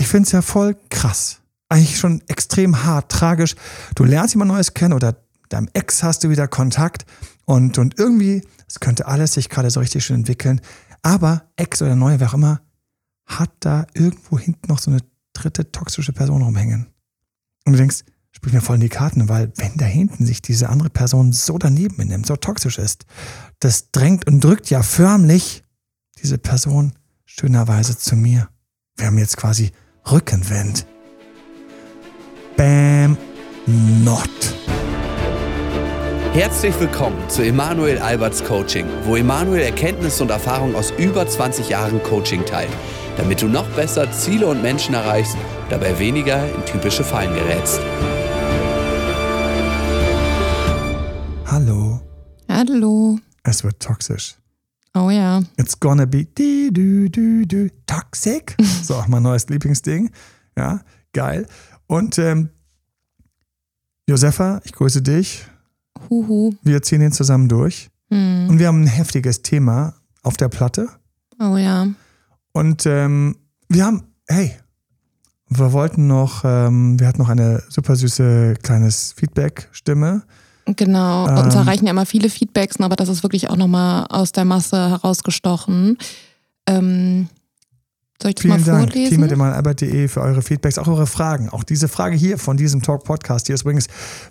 ich finde es ja voll krass. Eigentlich schon extrem hart, tragisch. Du lernst jemand Neues kennen oder deinem Ex hast du wieder Kontakt und, und irgendwie, es könnte alles sich gerade so richtig schön entwickeln. Aber Ex oder Neue, wer auch immer, hat da irgendwo hinten noch so eine dritte toxische Person rumhängen. Und du denkst, sprich mir voll in die Karten, weil wenn da hinten sich diese andere Person so daneben benimmt, so toxisch ist, das drängt und drückt ja förmlich diese Person schönerweise zu mir. Wir haben jetzt quasi Rückenwind. Bam, not. Herzlich willkommen zu Emanuel Alberts Coaching, wo Emanuel Erkenntnisse und Erfahrung aus über 20 Jahren Coaching teilt, damit du noch besser Ziele und Menschen erreichst, dabei weniger in typische Fallen gerätst. Hallo. Hallo. Es wird toxisch. Oh ja. It's gonna be di, du, du, du, toxic. So, auch mein neues Lieblingsding. Ja, geil. Und ähm, Josefa, ich grüße dich. Huhu. Wir ziehen ihn zusammen durch. Hm. Und wir haben ein heftiges Thema auf der Platte. Oh ja. Und ähm, wir haben, hey, wir wollten noch, ähm, wir hatten noch eine super süße kleines Feedback-Stimme. Genau. Ähm. Uns erreichen ja immer viele Feedbacks, aber das ist wirklich auch nochmal aus der Masse herausgestochen. Ähm, soll ich das Vielen mal Dank, vorlesen? team.albert.de für eure Feedbacks, auch eure Fragen. Auch diese Frage hier von diesem Talk-Podcast hier ist übrigens,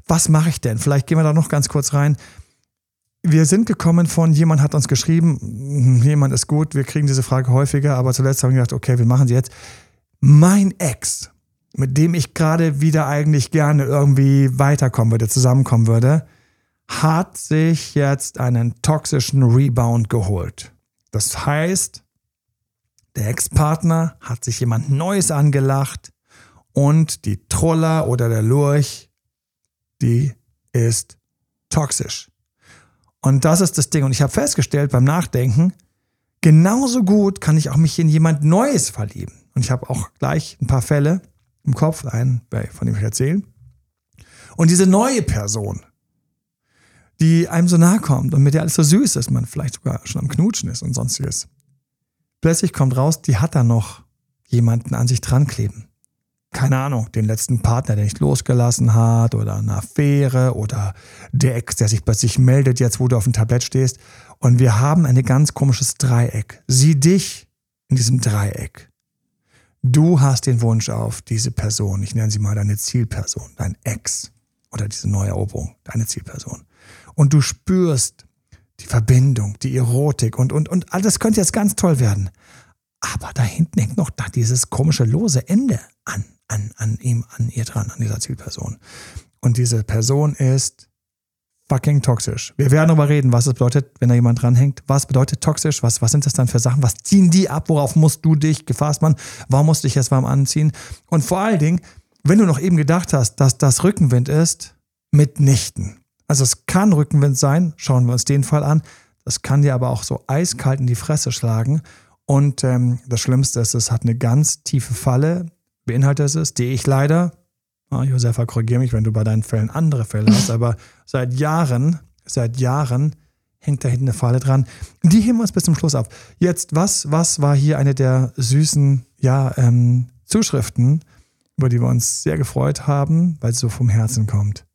was mache ich denn? Vielleicht gehen wir da noch ganz kurz rein. Wir sind gekommen von, jemand hat uns geschrieben, jemand ist gut, wir kriegen diese Frage häufiger, aber zuletzt haben wir gedacht, okay, wir machen sie jetzt. Mein Ex, mit dem ich gerade wieder eigentlich gerne irgendwie weiterkommen würde, zusammenkommen würde, hat sich jetzt einen toxischen Rebound geholt. Das heißt, der Ex-Partner hat sich jemand Neues angelacht und die Troller oder der Lurch, die ist toxisch. Und das ist das Ding. Und ich habe festgestellt beim Nachdenken, genauso gut kann ich auch mich in jemand Neues verlieben. Und ich habe auch gleich ein paar Fälle im Kopf, einen, von dem ich erzähle. Und diese neue Person, die einem so nahe kommt und mit der alles so süß ist, man vielleicht sogar schon am Knutschen ist und sonstiges. Plötzlich kommt raus, die hat da noch jemanden an sich dran kleben. Keine Ahnung, den letzten Partner, der nicht losgelassen hat oder eine Affäre oder der Ex, der sich plötzlich meldet, jetzt wo du auf dem Tablett stehst. Und wir haben ein ganz komisches Dreieck. Sieh dich in diesem Dreieck. Du hast den Wunsch auf diese Person, ich nenne sie mal deine Zielperson, dein Ex oder diese Neueroberung, deine Zielperson. Und du spürst die Verbindung, die Erotik und, und, und alles könnte jetzt ganz toll werden. Aber da hinten hängt noch da dieses komische lose Ende an, an, an ihm, an ihr dran, an dieser Zielperson. Und diese Person ist fucking toxisch. Wir werden darüber reden, was es bedeutet, wenn da jemand dranhängt. Was bedeutet toxisch? Was, was sind das dann für Sachen? Was ziehen die ab? Worauf musst du dich gefasst machen? Warum musst du dich jetzt warm anziehen? Und vor allen Dingen, wenn du noch eben gedacht hast, dass das Rückenwind ist, mitnichten. Also es kann Rückenwind sein, schauen wir uns den Fall an. Das kann dir aber auch so eiskalt in die Fresse schlagen. Und ähm, das Schlimmste ist, es hat eine ganz tiefe Falle, beinhaltet es, die ich leider, oh, Josefa, korrigiere mich, wenn du bei deinen Fällen andere Fälle hast, aber seit Jahren, seit Jahren hängt da hinten eine Falle dran. Die heben wir uns bis zum Schluss ab. Jetzt, was, was war hier eine der süßen, ja, ähm, Zuschriften, über die wir uns sehr gefreut haben, weil sie so vom Herzen kommt?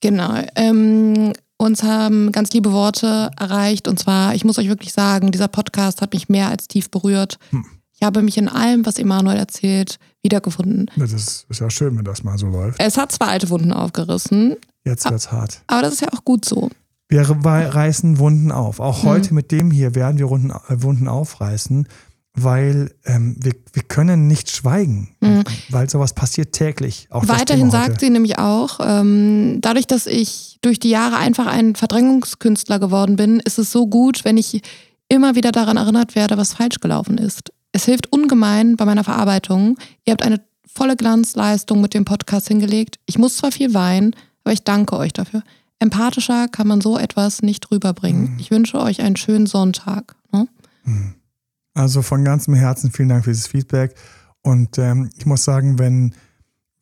Genau. Ähm, uns haben ganz liebe Worte erreicht. Und zwar, ich muss euch wirklich sagen, dieser Podcast hat mich mehr als tief berührt. Hm. Ich habe mich in allem, was Emanuel erzählt, wiedergefunden. Das ist, ist ja schön, wenn das mal so läuft. Es hat zwar alte Wunden aufgerissen, Jetzt wird's hart. aber das ist ja auch gut so. Wir reißen Wunden auf. Auch heute mit dem hier werden wir Wunden, äh, Wunden aufreißen, weil ähm, wir, wir können nicht schweigen, weil sowas passiert täglich. Auch Weiterhin sagt sie nämlich auch, ähm, dadurch, dass ich durch die Jahre einfach ein Verdrängungskünstler geworden bin, ist es so gut, wenn ich immer wieder daran erinnert werde, was falsch gelaufen ist. Es hilft ungemein bei meiner Verarbeitung. Ihr habt eine volle Glanzleistung mit dem Podcast hingelegt. Ich muss zwar viel weinen, aber ich danke euch dafür. Empathischer kann man so etwas nicht rüberbringen. Ich wünsche euch einen schönen Sonntag. Ne? Also von ganzem Herzen vielen Dank für dieses Feedback. Und ähm, ich muss sagen, wenn,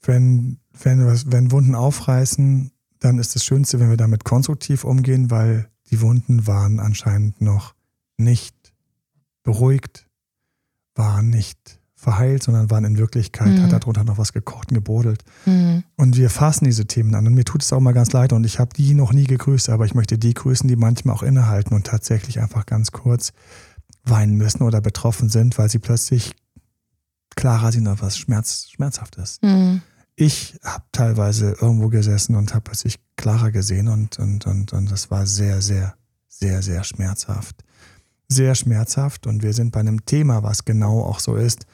wenn, wenn, wenn Wunden aufreißen, dann ist das Schönste, wenn wir damit konstruktiv umgehen, weil die Wunden waren anscheinend noch nicht beruhigt, waren nicht verheilt, sondern waren in Wirklichkeit, Mhm. hat darunter noch was gekocht und gebrodelt. Mhm. Und wir fassen diese Themen an. Und mir tut es auch mal ganz leid. Und ich habe die noch nie gegrüßt, aber ich möchte die grüßen, die manchmal auch innehalten und tatsächlich einfach ganz kurz weinen müssen oder betroffen sind, weil sie plötzlich klarer sehen, auf was Schmerz, Schmerzhaftes. Mhm. Ich habe teilweise irgendwo gesessen und habe plötzlich klarer gesehen und, und, und, und das war sehr, sehr, sehr, sehr schmerzhaft. Sehr schmerzhaft. Und wir sind bei einem Thema, was genau auch so ist.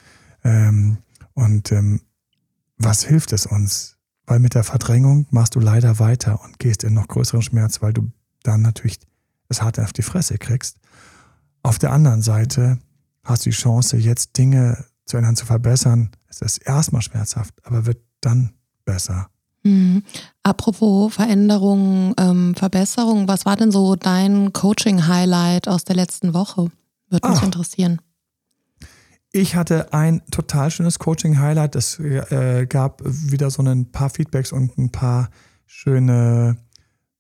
Ähm, und ähm, was hilft es uns? Weil mit der Verdrängung machst du leider weiter und gehst in noch größeren Schmerz, weil du dann natürlich es hart auf die Fresse kriegst. Auf der anderen Seite hast du die Chance, jetzt Dinge zu ändern, zu verbessern. Es ist erstmal schmerzhaft, aber wird dann besser. Mhm. Apropos Veränderungen, ähm, Verbesserungen, was war denn so dein Coaching-Highlight aus der letzten Woche? Würde mich Ah. interessieren. Ich hatte ein total schönes Coaching-Highlight. Es äh, gab wieder so ein paar Feedbacks und ein paar schöne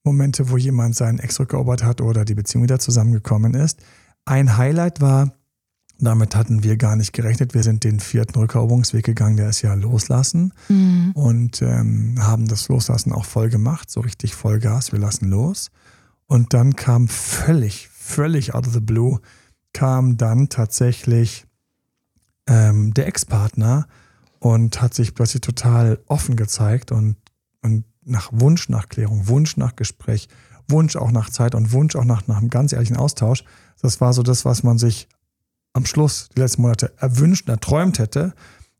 Momente, wo jemand seinen Ex rückerobert hat oder die Beziehung wieder zusammengekommen ist. Ein Highlight war, damit hatten wir gar nicht gerechnet, wir sind den vierten Rückeroberungsweg gegangen, der ist ja Loslassen Mhm. und ähm, haben das Loslassen auch voll gemacht, so richtig Vollgas, wir lassen los. Und dann kam völlig, völlig out of the blue, kam dann tatsächlich ähm, der Ex-Partner und hat sich plötzlich total offen gezeigt und, und nach Wunsch nach Klärung, Wunsch nach Gespräch, Wunsch auch nach Zeit und Wunsch auch nach, nach einem ganz ehrlichen Austausch. Das war so das, was man sich am Schluss die letzten Monate erwünscht, erträumt hätte.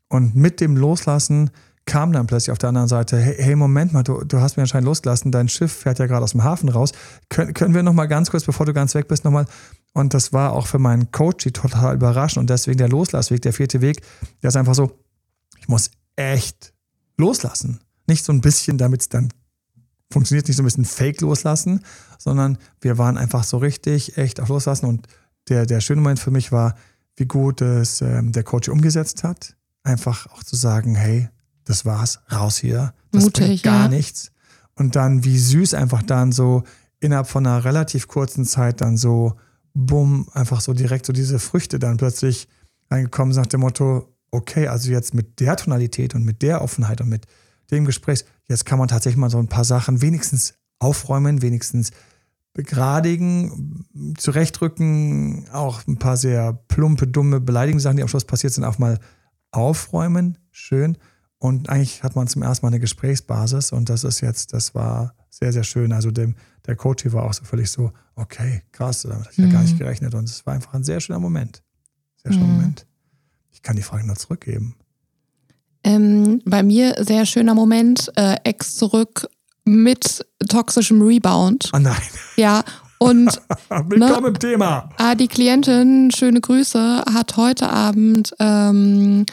Und mit dem Loslassen kam dann plötzlich auf der anderen Seite, hey, hey Moment mal, du, du hast mir anscheinend losgelassen, dein Schiff fährt ja gerade aus dem Hafen raus. Können, können wir noch mal ganz kurz, bevor du ganz weg bist, noch mal und das war auch für meinen Coach total überraschend und deswegen der Loslassweg, der vierte Weg, der ist einfach so, ich muss echt loslassen. Nicht so ein bisschen, damit es dann funktioniert, nicht so ein bisschen fake loslassen, sondern wir waren einfach so richtig, echt auf loslassen und der, der schöne Moment für mich war, wie gut es ähm, der Coach umgesetzt hat. Einfach auch zu sagen, hey, das war's, raus hier. Das Mutig, bringt gar ja. nichts. Und dann, wie süß einfach dann so innerhalb von einer relativ kurzen Zeit dann so, bumm, einfach so direkt so diese Früchte dann plötzlich reingekommen sind nach dem Motto, okay, also jetzt mit der Tonalität und mit der Offenheit und mit dem Gespräch, jetzt kann man tatsächlich mal so ein paar Sachen wenigstens aufräumen, wenigstens begradigen, zurechtrücken, auch ein paar sehr plumpe, dumme, beleidigende Sachen, die am Schluss passiert sind, auch mal aufräumen, schön. Und eigentlich hat man zum ersten Mal eine Gesprächsbasis und das ist jetzt, das war sehr, sehr schön. Also dem, der Coach hier war auch so völlig so, okay, krass, damit habe ich ja gar nicht gerechnet. Und es war einfach ein sehr schöner Moment. Sehr schöner Mhm. Moment. Ich kann die Frage nur zurückgeben. Ähm, bei mir sehr schöner Moment, äh, Ex zurück mit toxischem Rebound. Ah nein, Ja, und willkommen im Thema. Ah, die Klientin, schöne Grüße, hat heute Abend ähm,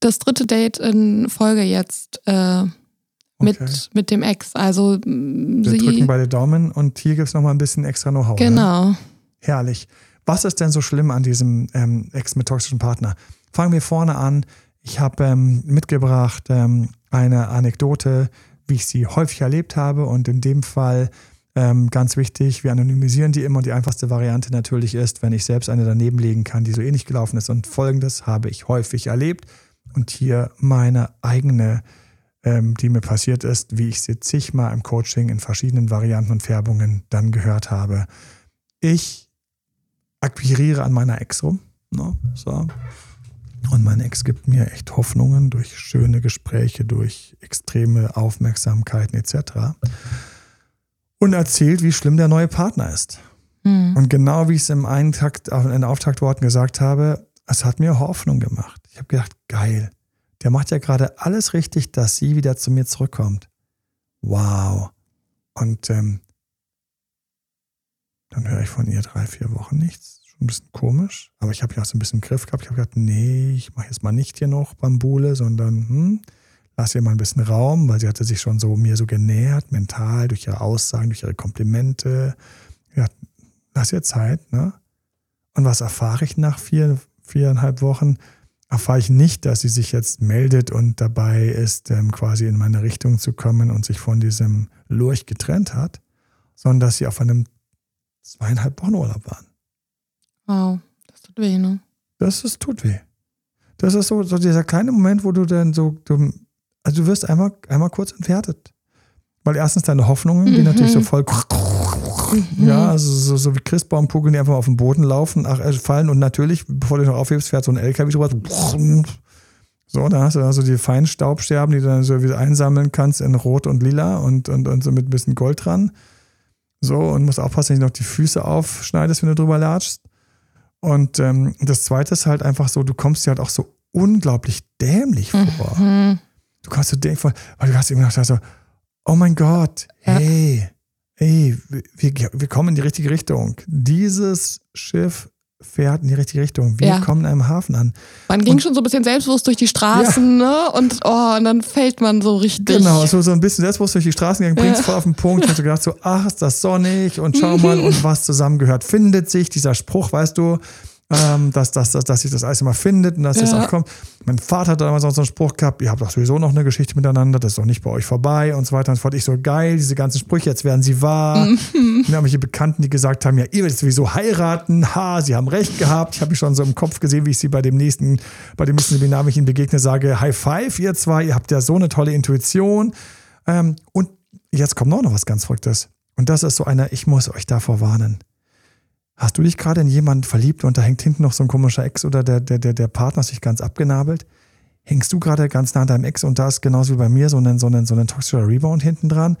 das dritte Date in Folge jetzt äh, mit, Okay. mit dem Ex. Also Wir drücken sie. beide Daumen und hier gibt es nochmal ein bisschen extra Know-how. Ne? Genau. Herrlich. Was ist denn so schlimm an diesem ähm, Ex mit toxischen Partner? Fangen wir vorne an. Ich habe ähm, mitgebracht ähm, eine Anekdote, wie ich sie häufig erlebt habe. Und in dem Fall ähm, ganz wichtig, wir anonymisieren die immer. Und die einfachste Variante natürlich ist, wenn ich selbst eine daneben legen kann, die so ähnlich gelaufen ist. Und folgendes habe ich häufig erlebt. Und hier meine eigene, ähm, die mir passiert ist, wie ich sie zigmal im Coaching in verschiedenen Varianten und Färbungen dann gehört habe. Ich akquiriere an meiner Ex rum. Ne? So. Und mein Ex gibt mir echt Hoffnungen durch schöne Gespräche, durch extreme Aufmerksamkeiten etc. Und erzählt, wie schlimm der neue Partner ist. Hm. Und genau wie ich es im Eintakt, in den Auftaktworten gesagt habe, es hat mir Hoffnung gemacht. Ich habe gedacht, geil, der macht ja gerade alles richtig, dass sie wieder zu mir zurückkommt. Wow. Und ähm, dann höre ich von ihr drei, vier Wochen nichts. Ein bisschen komisch. Aber ich habe ja auch so ein bisschen Griff gehabt. Ich habe gedacht, nee, ich mache jetzt mal nicht hier noch Bambule, sondern hm, lass ihr mal ein bisschen Raum, weil sie hatte sich schon so mir so genähert, mental, durch ihre Aussagen, durch ihre Komplimente. Ja, lass ihr Zeit, ne? Und was erfahre ich nach vier, viereinhalb Wochen? Erfahre ich nicht, dass sie sich jetzt meldet und dabei ist, ähm, quasi in meine Richtung zu kommen und sich von diesem Lurch getrennt hat, sondern dass sie auf einem zweieinhalb Wochen Urlaub waren. Wow, das tut weh, ne? Das ist, tut weh. Das ist so, so dieser kleine Moment, wo du dann so, du, also du wirst einmal, einmal kurz entwertet. Weil erstens deine Hoffnungen, die natürlich so voll, ja, also so, so wie Christbaumkugeln, die einfach auf den Boden laufen, ach, äh, fallen und natürlich, bevor du dich noch aufhebst, fährt so ein LKW drüber. So, da hast du also die feinen Staubscherben, die du dann so wieder einsammeln kannst in Rot und Lila und, und, und so mit ein bisschen Gold dran. So, und musst aufpassen, dass du noch die Füße aufschneidest, wenn du drüber latschst. Und ähm, das zweite ist halt einfach so, du kommst dir halt auch so unglaublich dämlich vor. Mhm. Du kommst so dämlich vor, weil du hast eben gedacht, so, oh mein Gott, Ja. hey, hey, wir, wir kommen in die richtige Richtung. Dieses Schiff fährt in die richtige Richtung. Wir Ja. kommen in einem Hafen an. Man ging schon so ein bisschen selbstbewusst durch die Straßen, ne? Und oh, und dann fällt man so richtig. Genau, so, so ein bisschen selbstbewusst durch die Straßen gegangen, bringt's voll auf den Punkt. Ich hatte gedacht so, ach, ist das sonnig und schau mal, und was zusammengehört, findet sich. Dieser Spruch, weißt du, ähm, dass, dass, dass, dass sich das alles immer findet und dass das Ja. auch kommt. Mein Vater hat damals auch so einen Spruch gehabt, ihr habt doch sowieso noch eine Geschichte miteinander, das ist doch nicht bei euch vorbei und so weiter. Und das fand ich so geil, diese ganzen Sprüche, jetzt werden sie wahr. Mhm. Dann habe ich Bekannten, die gesagt haben, ja, ihr werdet sowieso heiraten. Ha, sie haben recht gehabt. Ich habe mich schon so im Kopf gesehen, wie ich sie bei dem nächsten, bei dem nächsten Seminar, wenn ich ihnen begegne, sage, High Five, ihr zwei, ihr habt ja so eine tolle Intuition. Ähm, und jetzt kommt noch was ganz Verrücktes. Und das ist so einer, ich muss euch davor warnen. Hast du dich gerade in jemanden verliebt und da hängt hinten noch so ein komischer Ex oder der, der, der, der Partner ist sich ganz abgenabelt? Hängst du gerade ganz nah an deinem Ex und da ist genauso wie bei mir so ein, so ein, so ein toxischer Rebound hinten dran?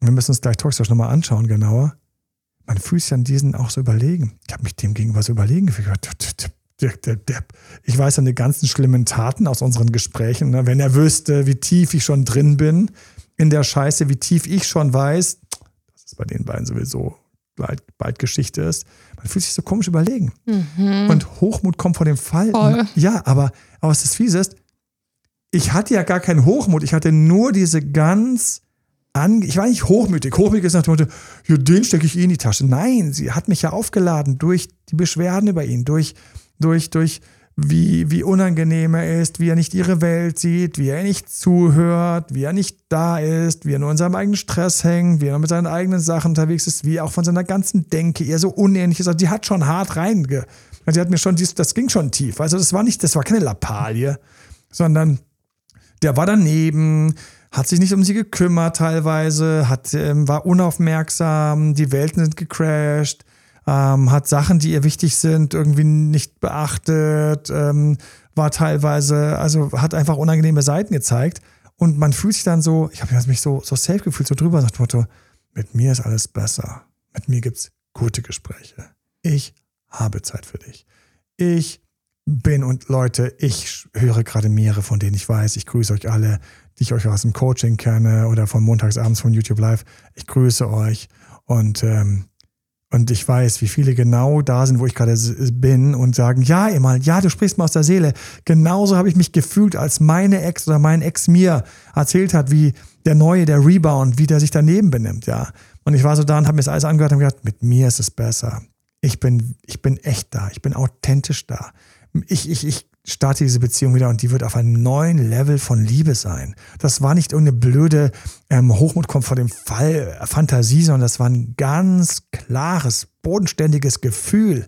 Wir müssen uns gleich toxisch nochmal anschauen, genauer. Man fühlt sich an diesen auch so überlegen. Ich habe mich dem gegenüber so überlegen gefühlt. Ich weiß an die ganzen schlimmen Taten aus unseren Gesprächen. Ne? Wenn er wüsste, wie tief ich schon drin bin in der Scheiße, wie tief ich schon weiß, dass es bei den beiden sowieso bald, bald Geschichte ist. Man fühlt sich so komisch überlegen. Und Hochmut kommt vor dem Fall. Voll. Ja, aber, aber was das Fiese ist, ich hatte ja gar keinen Hochmut. Ich hatte nur diese ganz an, ich war nicht hochmütig. Hochmütig ist nach dem Motto, ja, den stecke ich eh in die Tasche. Nein, sie hat mich ja aufgeladen durch die Beschwerden über ihn, durch, durch, durch wie, wie unangenehm er ist, wie er nicht ihre Welt sieht, wie er nicht zuhört, wie er nicht da ist, wie er nur in seinem eigenen Stress hängt, wie er mit seinen eigenen Sachen unterwegs ist, wie er auch von seiner ganzen Denke ihr so unähnlich ist. Also die hat schon hart reinge. Also die hat mir schon, das ging schon tief. Also das war nicht, das war keine Lappalie, sondern der war daneben, hat sich nicht um sie gekümmert teilweise, hat, ähm, war unaufmerksam, die Welten sind gecrashed, ähm, hat Sachen, die ihr wichtig sind, irgendwie nicht beachtet, ähm, war teilweise, also hat einfach unangenehme Seiten gezeigt. Und man fühlt sich dann so, ich habe mich so, so safe gefühlt, so drüber, dem Motto, mit mir ist alles besser. Mit mir gibt's gute Gespräche. Ich habe Zeit für dich. Ich bin und Leute, ich höre gerade mehrere, von denen ich weiß. Ich grüße euch alle, die ich euch aus dem Coaching kenne oder von montagsabends von YouTube Live. Ich grüße euch und, ähm, und ich weiß, wie viele genau da sind, wo ich gerade bin und sagen, ja, Emal, ja, du sprichst mir aus der Seele. Genauso habe ich mich gefühlt, als meine Ex oder mein Ex mir erzählt hat, wie der Neue, der Rebound, wie der sich daneben benimmt, ja. Und ich war so da und habe mir das alles angehört und gedacht, mit mir ist es besser. Ich bin, ich bin echt da, ich bin authentisch da. Ich, ich, ich starte diese Beziehung wieder und die wird auf einem neuen Level von Liebe sein. Das war nicht irgendeine blöde ähm, Hochmut kommt vor dem Fall äh, Fantasie, sondern das war ein ganz klares, bodenständiges Gefühl.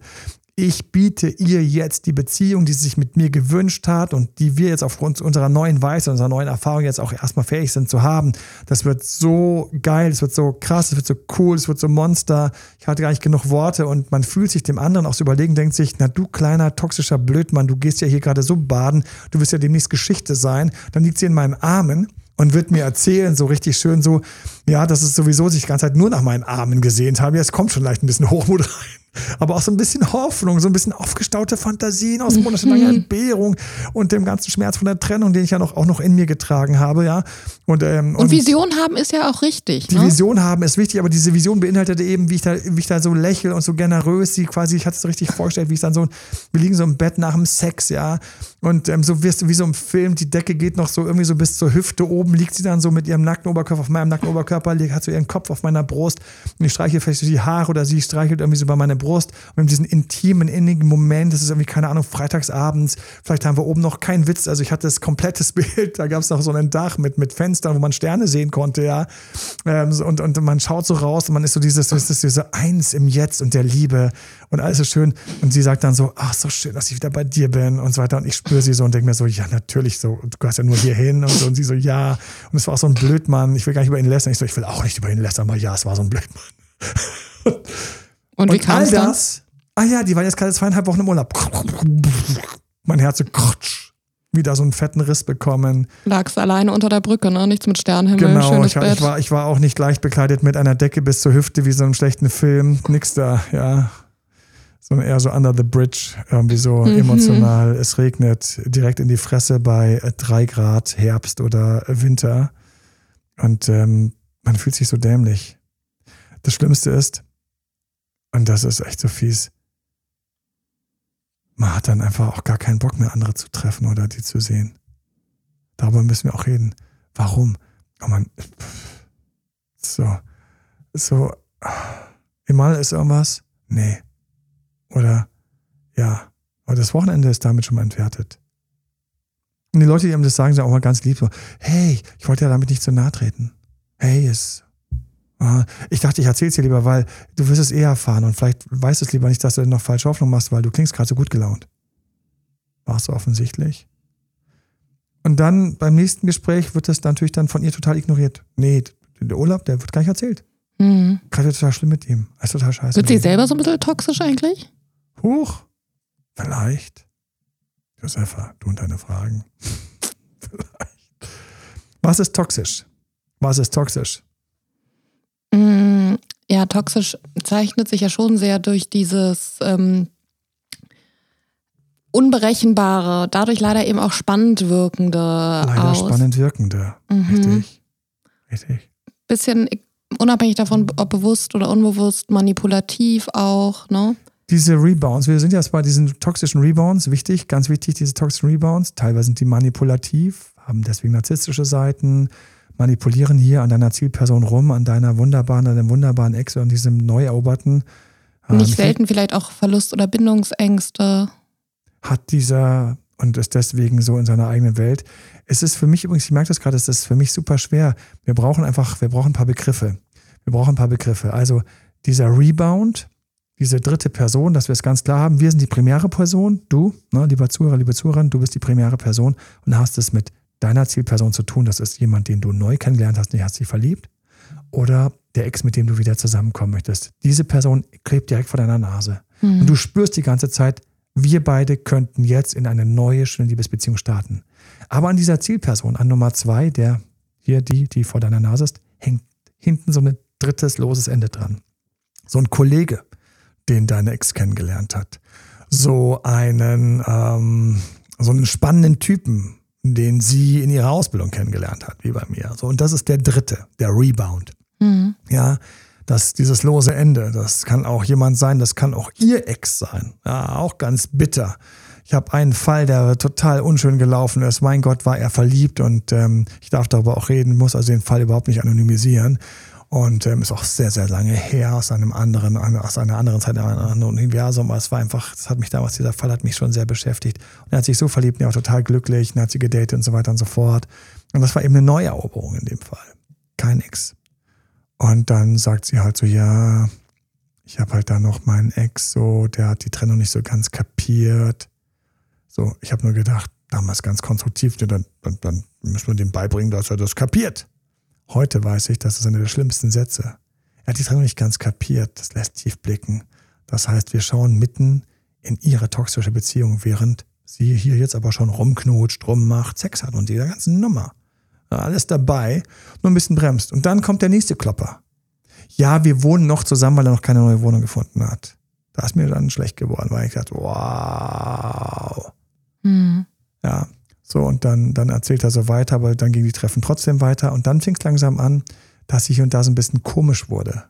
Ich biete ihr jetzt die Beziehung, die sie sich mit mir gewünscht hat und die wir jetzt aufgrund unserer neuen Weise, unserer neuen Erfahrung jetzt auch erstmal fähig sind zu haben. Das wird so geil, es wird so krass, es wird so cool, es wird so Monster. Ich hatte gar nicht genug Worte und man fühlt sich dem anderen auch so überlegen, denkt sich, na du kleiner toxischer Blödmann, du gehst ja hier gerade so baden, du wirst ja demnächst Geschichte sein. Dann liegt sie in meinen Armen und wird mir erzählen, so richtig schön so, ja, dass es sowieso sich die ganze Zeit nur nach meinen Armen gesehnt haben. Jetzt kommt schon leicht ein bisschen Hochmut rein. Aber auch so ein bisschen Hoffnung, so ein bisschen aufgestaute Fantasien aus monatelanger Entbehrung und dem ganzen Schmerz von der Trennung, den ich ja noch, auch noch in mir getragen habe, ja. Und, ähm, Und Vision haben ist ja auch richtig. die ne? Vision haben ist wichtig, aber diese Vision beinhaltete eben, wie ich da, wie ich da so lächle und so generös sie quasi, ich hatte es richtig vorgestellt, wie ich dann so, wir liegen so im Bett nach dem Sex, ja. Und ähm, so wirst du wie so im Film, die Decke geht noch so irgendwie so bis zur Hüfte oben, liegt sie dann so mit ihrem nackten Oberkörper auf meinem nackten Oberkörper, hat so ihren Kopf auf meiner Brust. Und ich streiche vielleicht so die Haare oder sie streichelt irgendwie so bei meiner Brust. Und haben diesen intimen, innigen Moment, das ist irgendwie, keine Ahnung, freitagsabends, vielleicht haben wir oben noch keinen Witz, also ich hatte das komplettes Bild, da gab es noch so ein Dach mit, mit Fenstern, wo man Sterne sehen konnte, ja. Ähm, und, und man schaut so raus und man ist so dieses, das diese Eins im Jetzt und der Liebe und alles ist schön. Und sie sagt dann so, ach, so schön, dass ich wieder bei dir bin und so weiter. Und ich spüre sie so und denke mir so, ja, natürlich so, du gehst ja nur hier hin und so. Und sie so, ja. Und es war auch so ein Blödmann. Ich will gar nicht über ihn lästern. Ich so, ich will auch nicht über ihn lästern, aber ja, es war so ein Blödmann. Und wie kam es dann? Ah ja, die waren jetzt gerade zweieinhalb Wochen im Urlaub. Mein Herz so, krutsch, wieder so einen fetten Riss bekommen. Lagst alleine unter der Brücke, ne? Nichts mit Sternenhimmel, Genau, schönes ich, war- Bett. ich, war, ich war auch nicht leicht bekleidet mit einer Decke bis zur Hüfte wie so einem schlechten Film. Nix da, ja. Sondern eher so under the bridge, irgendwie so Mhm. emotional. Es regnet direkt in die Fresse bei drei Grad Herbst oder Winter. Und ähm, man fühlt sich so dämlich. Das Schlimmste ist, und das ist echt so fies, man hat dann einfach auch gar keinen Bock mehr, andere zu treffen oder die zu sehen. Darüber müssen wir auch reden. Warum? Oh man, so, so, Emal ist irgendwas? Nee. Oder, ja. Aber das Wochenende ist damit schon mal entwertet. Und die Leute, die einem das sagen, sind auch mal ganz lieb so, hey, ich wollte ja damit nicht zu nahe treten. Hey, ist, ah, ich dachte, ich erzähl's dir lieber, weil du wirst es eher erfahren und vielleicht weißt du es lieber nicht, dass du noch falsche Hoffnung machst, weil du klingst gerade so gut gelaunt. Warst du offensichtlich? Und dann beim nächsten Gespräch wird das natürlich dann von ihr total ignoriert. Nee, der Urlaub, der wird gar nicht erzählt. Mhm. Gerade total schlimm mit ihm. Ist total scheiße. Wird sie selber so ein bisschen toxisch eigentlich? Huch. Vielleicht. Josefa, du und deine Fragen. Vielleicht. Was ist toxisch? Was ist toxisch? Mm, Ja, toxisch zeichnet sich ja schon sehr durch dieses ähm, unberechenbare, dadurch leider eben auch spannend wirkende Leider aus. spannend wirkende. Mhm. Richtig. Richtig. Bisschen unabhängig davon, ob bewusst oder unbewusst, manipulativ auch, ne? Diese Rebounds, wir sind jetzt bei diesen toxischen Rebounds, wichtig, ganz wichtig, diese toxischen Rebounds. Teilweise sind die manipulativ, haben deswegen narzisstische Seiten, manipulieren hier an deiner Zielperson rum, an deiner wunderbaren, an deinem wunderbaren Ex und diesem neu eroberten. Ähm, Nicht selten vielleicht auch Verlust- oder Bindungsängste. hat dieser und ist deswegen so in seiner eigenen Welt. Es ist für mich übrigens, ich merke das gerade, es ist für mich super schwer. Wir brauchen einfach, wir brauchen ein paar Begriffe. Wir brauchen ein paar Begriffe. Also dieser Rebound, diese dritte Person, dass wir es ganz klar haben, wir sind die primäre Person, du, ne, lieber Zuhörer, liebe Zuhörerin, du bist die primäre Person und hast es mit deiner Zielperson zu tun. Das ist jemand, den du neu kennengelernt hast, und hast dich verliebt. Oder der Ex, mit dem du wieder zusammenkommen möchtest. Diese Person klebt direkt vor deiner Nase. Und du spürst die ganze Zeit, wir beide könnten jetzt in eine neue, schöne Liebesbeziehung starten. Aber an dieser Zielperson, an Nummer zwei, der hier die, die vor deiner Nase ist, hängt hinten so ein drittes loses Ende dran. So ein Kollege, den deine Ex kennengelernt hat. So einen, ähm, so einen spannenden Typen, den sie in ihrer Ausbildung kennengelernt hat, wie bei mir. So, und das ist der dritte, der Rebound. Mhm. Ja, das, dieses lose Ende, das kann auch jemand sein, das kann auch ihr Ex sein. Ja, auch ganz bitter. Ich habe einen Fall, der total unschön gelaufen ist. Mein Gott, war er verliebt und ähm, ich darf darüber auch reden, muss also den Fall überhaupt nicht anonymisieren. Und ähm, ist auch sehr, sehr lange her aus einem anderen, aus einer anderen Zeit, einem anderen Universum. Aber es war einfach, das hat mich damals, dieser Fall hat mich schon sehr beschäftigt. Und er hat sich so verliebt, er war total glücklich, und er hat sie gedatet und so weiter und so fort. Und das war eben eine Neueroberung in dem Fall. Kein Ex. Und dann sagt sie halt so, ja, ich habe halt da noch meinen Ex, so, der hat die Trennung nicht so ganz kapiert. So, ich habe nur gedacht, damals ganz konstruktiv, ja, dann, dann, dann müssen wir dem beibringen, dass er das kapiert. Heute weiß ich, das ist einer der schlimmsten Sätze. Er hat die Trennung nicht ganz kapiert, das lässt tief blicken. Das heißt, wir schauen mitten in ihre toxische Beziehung, während sie hier jetzt aber schon rumknutscht, rummacht, Sex hat und die ganzen Nummer. Alles dabei, nur ein bisschen bremst. Und dann kommt der nächste Klopper. Ja, wir wohnen noch zusammen, weil er noch keine neue Wohnung gefunden hat. Da ist mir dann schlecht geworden, weil ich dachte, wow. Mhm. Ja, so und dann, dann erzählt er so weiter, aber dann ging die Treffen trotzdem weiter. Und dann fing es langsam an, dass sie hier und da so ein bisschen komisch wurde.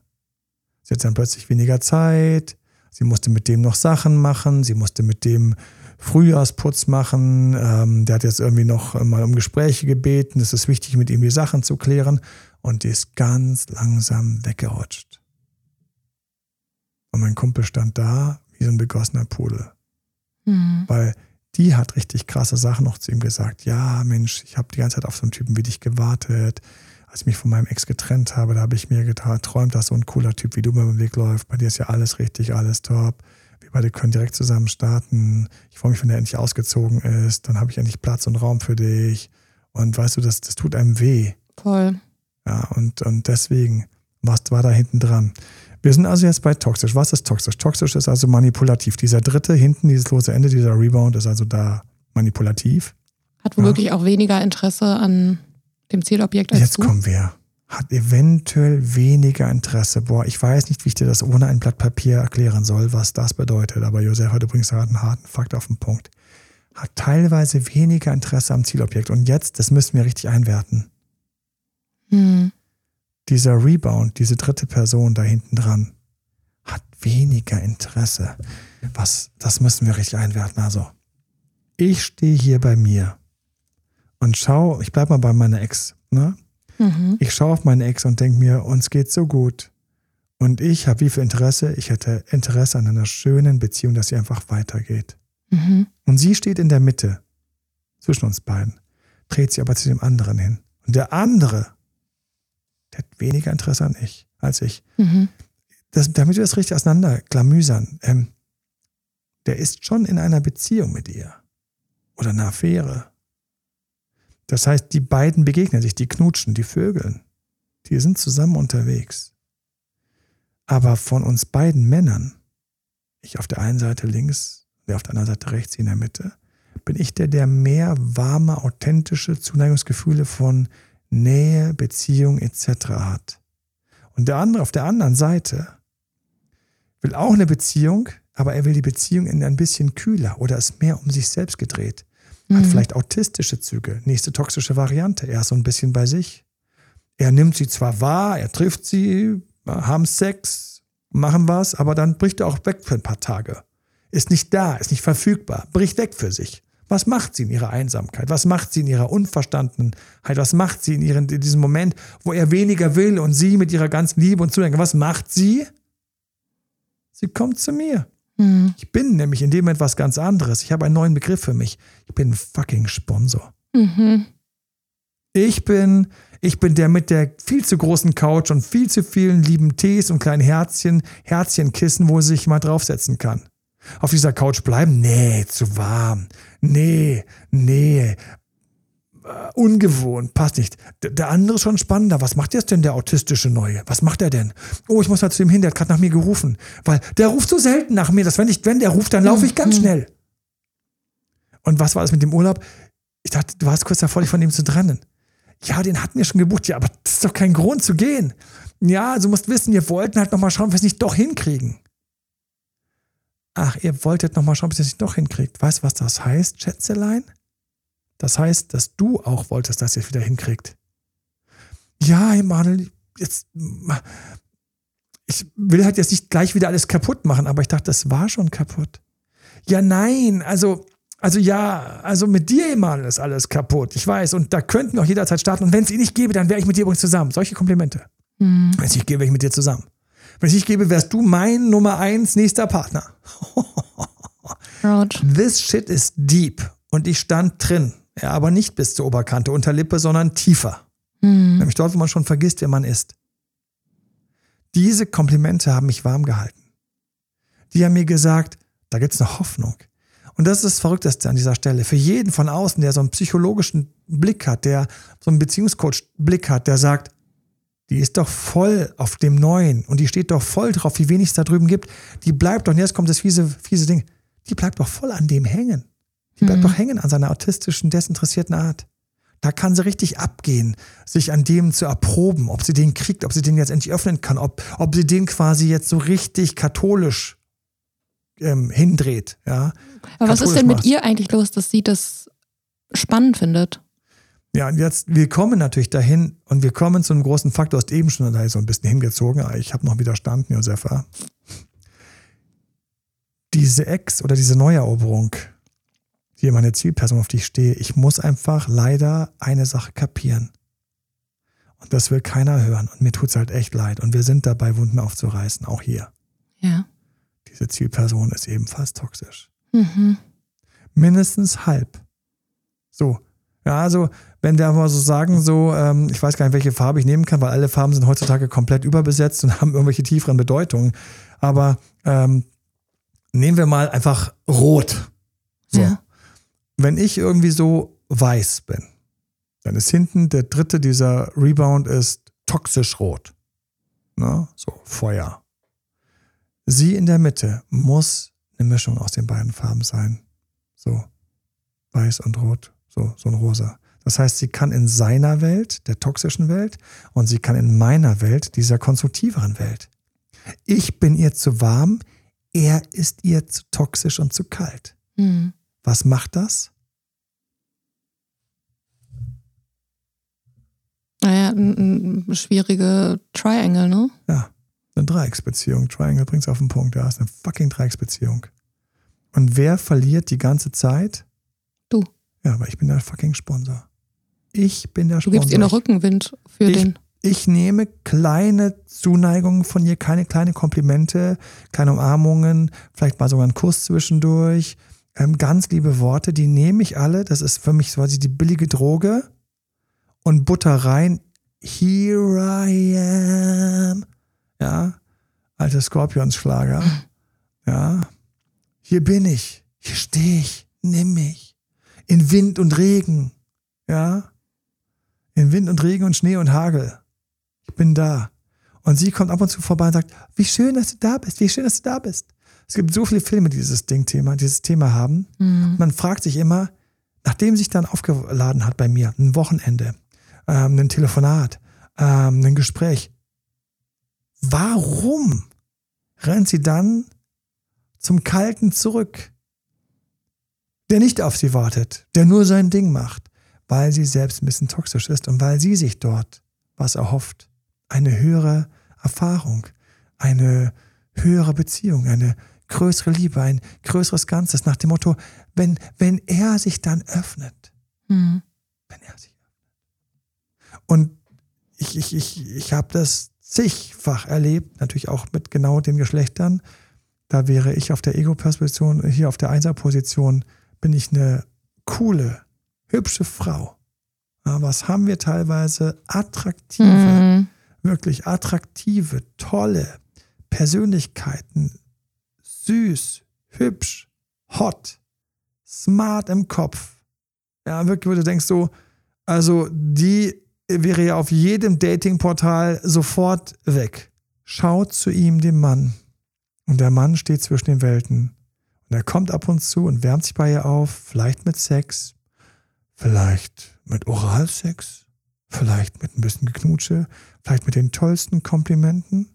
Sie hat dann plötzlich weniger Zeit, sie musste mit dem noch Sachen machen, sie musste mit dem Frühjahrsputz machen, ähm, der hat jetzt irgendwie noch mal um Gespräche gebeten, es ist wichtig, mit ihm die Sachen zu klären. Und die ist ganz langsam weggerutscht. Und mein Kumpel stand da wie so ein begossener Pudel. Mhm. weil die hat richtig krasse Sachen noch zu ihm gesagt. Ja, Mensch, ich habe die ganze Zeit auf so einen Typen wie dich gewartet. Als ich mich von meinem Ex getrennt habe, da habe ich mir geträumt, dass so ein cooler Typ wie du mir im Weg läuft. Bei dir ist ja alles richtig, alles top. Wir beide können direkt zusammen starten. Ich freue mich, wenn er endlich ausgezogen ist. Dann habe ich endlich Platz und Raum für dich. Und weißt du, das, das tut einem weh. Voll. Ja, und, und deswegen, was war da hinten dran? Wir sind also jetzt bei toxisch. Was ist toxisch? Toxisch ist also manipulativ. Dieser dritte hinten, dieses lose Ende, dieser Rebound ist also da manipulativ. Hat womöglich auch weniger Interesse an dem Zielobjekt als Jetzt du. kommen wir. Hat eventuell weniger Interesse. Boah, ich weiß nicht, wie ich dir das ohne ein Blatt Papier erklären soll, was das bedeutet. Aber Josef hat übrigens gerade einen harten Fakt auf den Punkt. Hat teilweise weniger Interesse am Zielobjekt. Und jetzt, das müssen wir richtig einwerten. Hm. Dieser Rebound, diese dritte Person da hinten dran, hat weniger Interesse. Was, das müssen wir richtig einwerten. Also, ich stehe hier bei mir und schau, ich bleib mal bei meiner Ex, ne? Mhm. Ich schaue auf meine Ex und denke mir, uns geht so gut. Und ich habe wie viel Interesse? Ich hätte Interesse an einer schönen Beziehung, dass sie einfach weitergeht. Mhm. Und sie steht in der Mitte zwischen uns beiden, dreht sie aber zu dem anderen hin. Und der andere, der hat weniger Interesse an ich, als ich. Mhm. Das, damit wir das richtig auseinanderklamüsern, ähm, der ist schon in einer Beziehung mit ihr. Oder einer Affäre. Das heißt, die beiden begegnen sich, die knutschen, die vögeln. Die sind zusammen unterwegs. Aber von uns beiden Männern, ich auf der einen Seite links, der auf der anderen Seite rechts, in der Mitte, bin ich der, der mehr warme, authentische Zuneigungsgefühle von Nähe, Beziehung etc. hat. Und der andere auf der anderen Seite will auch eine Beziehung, aber er will die Beziehung in ein bisschen kühler oder ist mehr um sich selbst gedreht. Hat Mhm. vielleicht autistische Züge, nächste toxische Variante. Er ist so ein bisschen bei sich. Er nimmt sie zwar wahr, er trifft sie, haben Sex, machen was, aber dann bricht er auch weg für ein paar Tage. Ist nicht da, ist nicht verfügbar, bricht weg für sich. Was macht sie in ihrer Einsamkeit? Was macht sie in ihrer Unverstandenheit? Was macht sie in, ihren, in diesem Moment, wo er weniger will und sie mit ihrer ganzen Liebe und Zuneigung? Was macht sie? Sie kommt zu mir. Mhm. Ich bin nämlich in dem Moment was ganz anderes. Ich habe einen neuen Begriff für mich. Ich bin ein fucking Sponsor. Mhm. Ich bin, ich bin der mit der viel zu großen Couch und viel zu vielen lieben Tees und kleinen Herzchen, Herzchenkissen, wo sie sich mal draufsetzen kann. Auf dieser Couch bleiben? Nee, zu warm. Nee, nee. Äh, ungewohnt, passt nicht. D der andere ist schon spannender. Was macht jetzt denn der autistische Neue? Was macht er denn? Oh, ich muss mal zu ihm hin, der hat gerade nach mir gerufen. Weil der ruft so selten nach mir, dass wenn, ich, wenn der ruft, dann laufe ich ganz schnell. Und was war das mit dem Urlaub? Ich dachte, du warst kurz davor, dich von ihm zu trennen. Ja, den hatten wir schon gebucht. Ja, aber das ist doch kein Grund zu gehen. Ja, du musst wissen, wir wollten halt nochmal schauen, ob wir es nicht doch hinkriegen. Ach, ihr wolltet nochmal schauen, ob ihr es nicht doch hinkriegt. Weißt du, was das heißt, Schätzelein? Das heißt, dass du auch wolltest, dass ihr es wieder hinkriegt. Ja, Emanuel, jetzt. Ich will halt jetzt nicht gleich wieder alles kaputt machen, aber ich dachte, das war schon kaputt. Ja, nein, also, also ja, also mit dir, Emanuel, ist alles kaputt. Ich weiß, und da könnten wir auch jederzeit starten. Und wenn es ihn nicht gäbe, dann wäre ich mit dir übrigens zusammen. Solche Komplimente. Mhm. Wenn es nicht gäbe, wäre ich mit dir zusammen. Wenn es nicht gäbe, wärst du mein Nummer eins nächster Partner. This shit is deep. Und ich stand drin. Ja, aber nicht bis zur Oberkante, Unterlippe, sondern tiefer. Mhm. Nämlich dort, wo man schon vergisst, wer man ist. Diese Komplimente haben mich warm gehalten. Die haben mir gesagt, da gibt's eine Hoffnung. Und das ist das Verrückteste an dieser Stelle. Für jeden von außen, der so einen psychologischen Blick hat, der so einen Beziehungscoach-Blick hat, der sagt, die ist doch voll auf dem Neuen und die steht doch voll drauf, wie wenig es da drüben gibt. Die bleibt doch, und jetzt kommt das fiese, fiese Ding, die bleibt doch voll an dem hängen. Die bleibt doch hängen an seiner autistischen, desinteressierten Art. Da kann sie richtig abgehen, sich an dem zu erproben, ob sie den kriegt, ob sie den jetzt endlich öffnen kann, ob, ob sie den quasi jetzt so richtig katholisch ähm, hindreht. Ja? Aber was ist katholisch denn mit macht. ihr eigentlich los, dass sie das spannend findet? Ja, und jetzt, wir kommen natürlich dahin und wir kommen zu einem großen Faktor, du hast eben schon da so ein bisschen hingezogen, aber ich habe noch widerstanden, Josefa. Diese Ex- oder diese Neueroberung, die meine Zielperson, auf die ich stehe, ich muss einfach leider eine Sache kapieren. Und das will keiner hören. Und mir tut's halt echt leid. Und wir sind dabei, Wunden aufzureißen, auch hier. Ja. Diese Zielperson ist ebenfalls toxisch. Mhm. mindestens halb. So. Ja, also, wenn wir mal so sagen, so, ähm, ich weiß gar nicht, welche Farbe ich nehmen kann, weil alle Farben sind heutzutage komplett überbesetzt und haben irgendwelche tieferen Bedeutungen. Aber ähm, nehmen wir mal einfach rot. So. Ja. Wenn ich irgendwie so weiß bin, dann ist hinten der dritte dieser Rebound ist toxisch rot. Ne? So, Feuer. Sie in der Mitte muss eine Mischung aus den beiden Farben sein. So, weiß und rot, so, so ein rosa. Das heißt, sie kann in seiner Welt, der toxischen Welt, und sie kann in meiner Welt, dieser konstruktiveren Welt. Ich bin ihr zu warm, er ist ihr zu toxisch und zu kalt. Mhm. Was macht das? Naja, ein, ein schwierige Triangle, ne? Ja, eine Dreiecksbeziehung. Triangle bringt es auf den Punkt. Ja, ist eine fucking Dreiecksbeziehung. Und wer verliert die ganze Zeit? Du. Ja, aber ich bin der fucking Sponsor. Ich bin der Du Sponsor. gibst ihr noch Rückenwind für Ich- den. ich nehme kleine Zuneigungen von ihr, keine kleine Komplimente, kleine Umarmungen, vielleicht mal sogar einen Kuss zwischendurch, ähm, ganz liebe Worte, die nehme ich alle. Das ist für mich quasi die billige Droge und Butter rein. Here I am. Ja, alter Scorpions-Schlager. Ja, hier bin ich, hier stehe ich, nimm mich. In Wind und Regen. Ja, in Wind und Regen und Schnee und Hagel. Ich bin da. Und sie kommt ab und zu vorbei und sagt, wie schön, dass du da bist, wie schön, dass du da bist. Es gibt so viele Filme, die dieses Ding-Thema, dieses Thema haben. Mhm. Man fragt sich immer, nachdem sich dann aufgeladen hat bei mir, ein Wochenende, ähm, ein Telefonat, ähm, ein Gespräch, warum rennt sie dann zum Kalten zurück, der nicht auf sie wartet, der nur sein Ding macht, weil sie selbst ein bisschen toxisch ist und weil sie sich dort was erhofft. Eine höhere Erfahrung, eine höhere Beziehung, eine größere Liebe, ein größeres Ganzes nach dem Motto, wenn, wenn er sich dann öffnet, Mhm. wenn er sich öffnet. Und ich, ich, ich, ich habe das zigfach erlebt, natürlich auch mit genau den Geschlechtern. Da wäre ich auf der Ego-Position, hier auf der Einser-Position bin ich eine coole, hübsche Frau. Ja, was haben wir teilweise? Attraktive, Mhm. wirklich attraktive, tolle Persönlichkeiten. Süß, hübsch, hot, smart im Kopf. Ja, wirklich, wo du denkst so, also die wäre ja auf jedem Datingportal sofort weg. Schaut zu ihm, dem Mann. Und der Mann steht zwischen den Welten. Und er kommt ab und zu und wärmt sich bei ihr auf, vielleicht mit Sex, vielleicht mit Oralsex, vielleicht mit ein bisschen Geknutsche, vielleicht mit den tollsten Komplimenten.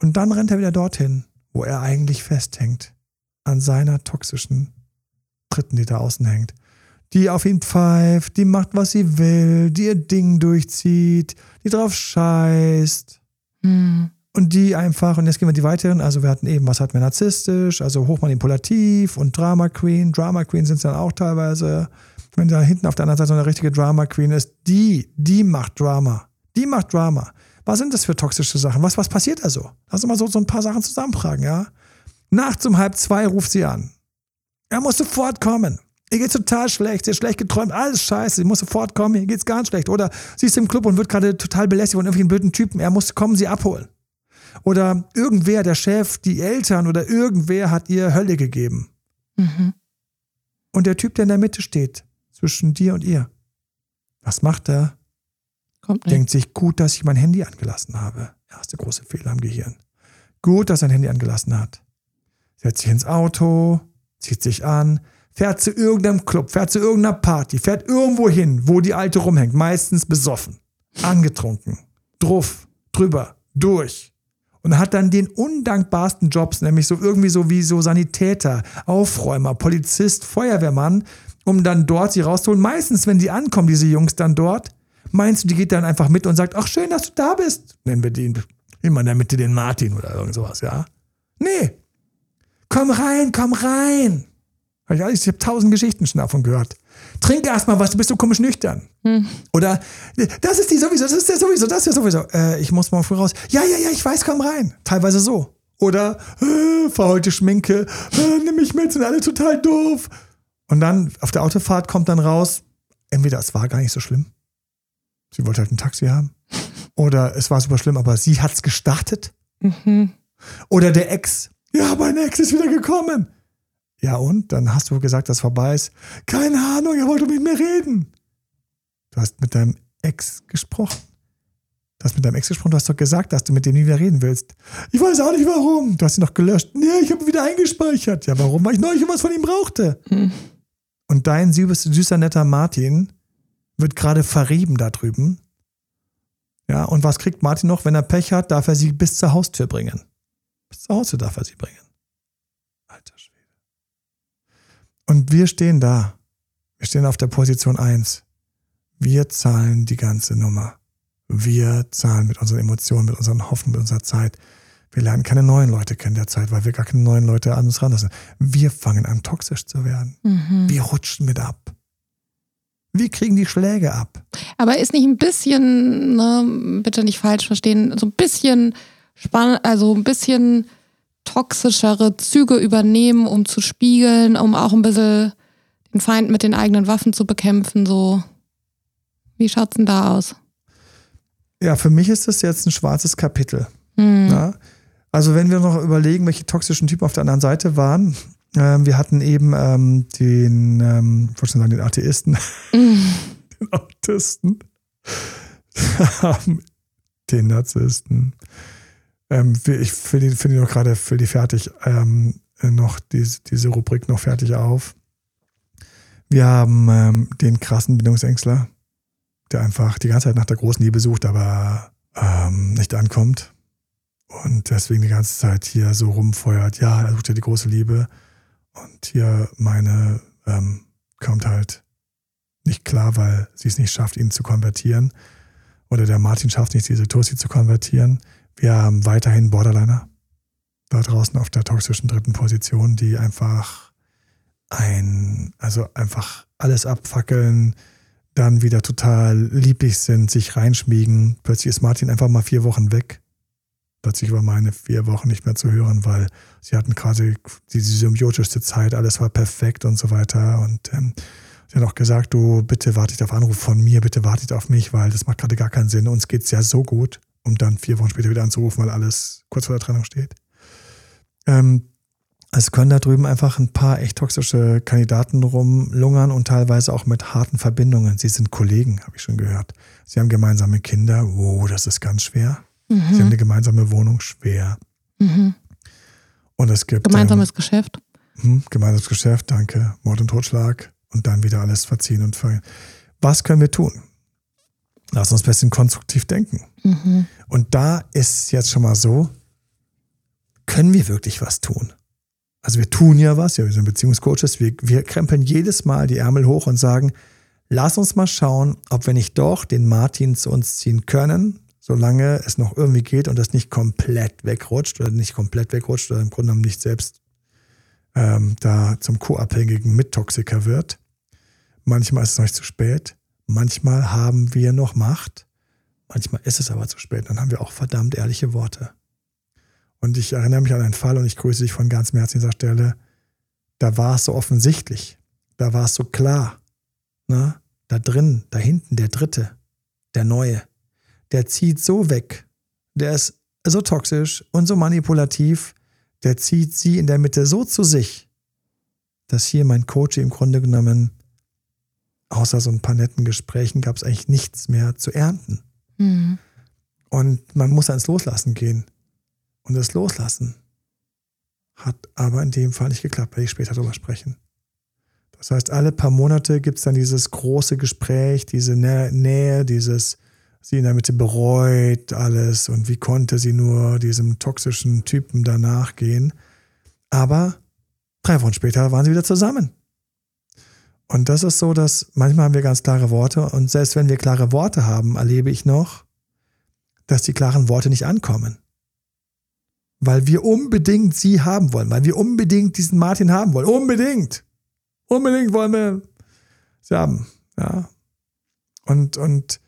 Und dann rennt er wieder dorthin, wo er eigentlich festhängt. An seiner toxischen Dritten, die da außen hängt. Die auf ihn pfeift, die macht, was sie will, die ihr Ding durchzieht, die drauf scheißt. Mhm. Und die einfach, und jetzt gehen wir die weiteren, also wir hatten eben, was hatten wir narzisstisch, also hochmanipulativ und Drama Queen. Drama Queen sind es dann auch teilweise. Wenn da hinten auf der anderen Seite so eine richtige Drama Queen ist, die, die macht Drama. Die macht Drama. Was sind das für toxische Sachen? Was, was passiert da so? Lass uns mal so, so ein paar Sachen zusammentragen, ja? Nachts um halb zwei ruft sie an. Er muss sofort kommen. Ihr geht's total schlecht, sie hat schlecht geträumt, alles scheiße, sie muss sofort kommen, ihr geht's ganz schlecht. Oder sie ist im Club und wird gerade total belästigt von irgendwelchen blöden Typen, er muss kommen, sie abholen. Oder irgendwer, der Chef, die Eltern oder irgendwer hat ihr Hölle gegeben. Mhm. Und der Typ, der in der Mitte steht, zwischen dir und ihr, was macht er? Kommt nicht. Denkt sich, gut, dass ich mein Handy angelassen habe. Erste große Fehler im Gehirn. Gut, dass er ein Handy angelassen hat. Setzt sich ins Auto, zieht sich an, fährt zu irgendeinem Club, fährt zu irgendeiner Party, fährt irgendwo hin, wo die Alte rumhängt, meistens besoffen, angetrunken, druff, drüber, durch. Und hat dann den undankbarsten Jobs, nämlich so irgendwie so wie so Sanitäter, Aufräumer, Polizist, Feuerwehrmann, um dann dort sie rauszuholen. Meistens, wenn die ankommen, diese Jungs dann dort, meinst du, die geht dann einfach mit und sagt, ach schön, dass du da bist. Nennen wir den immer in der Mitte den Martin oder irgend sowas, ja? Nee. Komm rein, komm rein. Ich ich habe tausend Geschichten schon davon gehört. Trink erst mal was, du bist so komisch nüchtern. Oder das ist die sowieso, das ist der sowieso, das ist der sowieso. Äh, ich muss mal früh raus. Ja, ja, ja, ich weiß, komm rein. Teilweise so. Oder äh, verheulte Schminke, äh, nimm mich mit, sind alle total doof. Und dann auf der Autofahrt kommt dann raus, entweder es war gar nicht so schlimm. Sie wollte halt ein Taxi haben. Oder es war super schlimm, aber sie hat's gestartet. Mhm. Oder der Ex Ja, mein Ex ist wieder gekommen. Ja, und? Dann hast du gesagt, dass vorbei ist. Keine Ahnung, er wollte mit mir reden. Du hast mit deinem Ex gesprochen. Du hast mit deinem Ex gesprochen, du hast doch gesagt, dass du mit dem nie wieder reden willst. Ich weiß auch nicht warum. Du hast ihn noch gelöscht. Nee, ich habe ihn wieder eingespeichert. Ja, warum? Weil ich neulich was von ihm brauchte. Hm. Und dein süßer, süßer, netter Martin wird gerade verrieben da drüben. Ja, und was kriegt Martin noch? Wenn er Pech hat, darf er sie bis zur Haustür bringen. Bis zur Haustür darf er sie bringen. Und wir stehen da. Wir stehen auf der Position 1. Wir zahlen die ganze Nummer. Wir zahlen mit unseren Emotionen, mit unseren Hoffnungen, mit unserer Zeit. Wir lernen keine neuen Leute kennen derzeit, weil wir gar keine neuen Leute an uns ranlassen. Wir fangen an, toxisch zu werden. Mhm. Wir rutschen mit ab. Wir kriegen die Schläge ab. Aber ist nicht ein bisschen, ne, bitte nicht falsch verstehen, so ein bisschen spannend, also ein bisschen toxischere Züge übernehmen, um zu spiegeln, um auch ein bisschen den Feind mit den eigenen Waffen zu bekämpfen, so. Wie schaut's denn da aus? Ja, für mich ist das jetzt ein schwarzes Kapitel. Mhm. Ja? Also wenn wir noch überlegen, welche toxischen Typen auf der anderen Seite waren, ähm, wir hatten eben ähm, den, ähm, ich wollte schon sagen, den Atheisten, mhm. den Autisten, den Narzissten. Ähm, ich finde find noch gerade für die fertig ähm, noch diese, diese Rubrik noch fertig auf. Wir haben ähm, den krassen Bindungsängstler, der einfach die ganze Zeit nach der großen Liebe sucht, aber ähm, nicht ankommt. Und deswegen die ganze Zeit hier so rumfeuert, ja, er sucht ja die große Liebe. Und hier meine ähm, kommt halt nicht klar, weil sie es nicht schafft, ihn zu konvertieren. Oder der Martin schafft nicht, diese Tussi zu konvertieren. Wir haben weiterhin Borderliner da draußen auf der toxischen dritten Position, die einfach ein, also einfach alles abfackeln, dann wieder total lieblich sind, sich reinschmiegen. Plötzlich ist Martin einfach mal vier Wochen weg. Plötzlich war meine vier Wochen nicht mehr zu hören, weil sie hatten gerade diese symbiotischste Zeit, alles war perfekt und so weiter. Und ähm, sie hat auch gesagt, du bitte wartet auf Anruf von mir, bitte wartet auf mich, weil das macht gerade gar keinen Sinn. Uns geht es ja so gut, um dann vier Wochen später wieder anzurufen, weil alles kurz vor der Trennung steht. Ähm, es können da drüben einfach ein paar echt toxische Kandidaten rumlungern und teilweise auch mit harten Verbindungen. Sie sind Kollegen, habe ich schon gehört. Sie haben gemeinsame Kinder. Wow, das ist ganz schwer. Mhm. Sie haben eine gemeinsame Wohnung. Schwer. Mhm. Und es gibt. Gemeinsames ähm, Geschäft. Hm, gemeinsames Geschäft, danke. Mord und Totschlag. Und dann wieder alles verziehen und ver. Was können wir tun? Lass uns ein bisschen konstruktiv denken. Mhm. Und da ist jetzt schon mal so, können wir wirklich was tun? Also wir tun ja was, ja, wir sind Beziehungscoaches, wir, wir krempeln jedes Mal die Ärmel hoch und sagen, lass uns mal schauen, ob wir nicht doch den Martin zu uns ziehen können, solange es noch irgendwie geht und das nicht komplett wegrutscht oder nicht komplett wegrutscht oder im Grunde genommen nicht selbst ähm, da zum Co-Abhängigen Mittoxiker wird. Manchmal ist es noch nicht zu spät, manchmal haben wir noch Macht, manchmal ist es aber zu spät, dann haben wir auch verdammt ehrliche Worte. Und ich erinnere mich an einen Fall und ich grüße dich von ganzem Herzen an dieser Stelle. Da war es so offensichtlich. Da war es so klar. Ne? Da drin, da hinten, der Dritte, der Neue, der zieht so weg. Der ist so toxisch und so manipulativ. Der zieht sie in der Mitte so zu sich, dass hier mein Coach im Grunde genommen, außer so ein paar netten Gesprächen, gab es eigentlich nichts mehr zu ernten. Mhm. Und man muss ans Loslassen gehen. Und das Loslassen hat aber in dem Fall nicht geklappt, werde ich später darüber sprechen. Das heißt, alle paar Monate gibt es dann dieses große Gespräch, diese Nähe, dieses, sie in der Mitte bereut alles und wie konnte sie nur diesem toxischen Typen danach gehen. Aber drei Wochen später waren sie wieder zusammen. Und das ist so, dass manchmal haben wir ganz klare Worte und selbst wenn wir klare Worte haben, erlebe ich noch, dass die klaren Worte nicht ankommen weil wir unbedingt sie haben wollen, weil wir unbedingt diesen Martin haben wollen. Unbedingt. Unbedingt wollen wir sie haben. Ja. Und, und,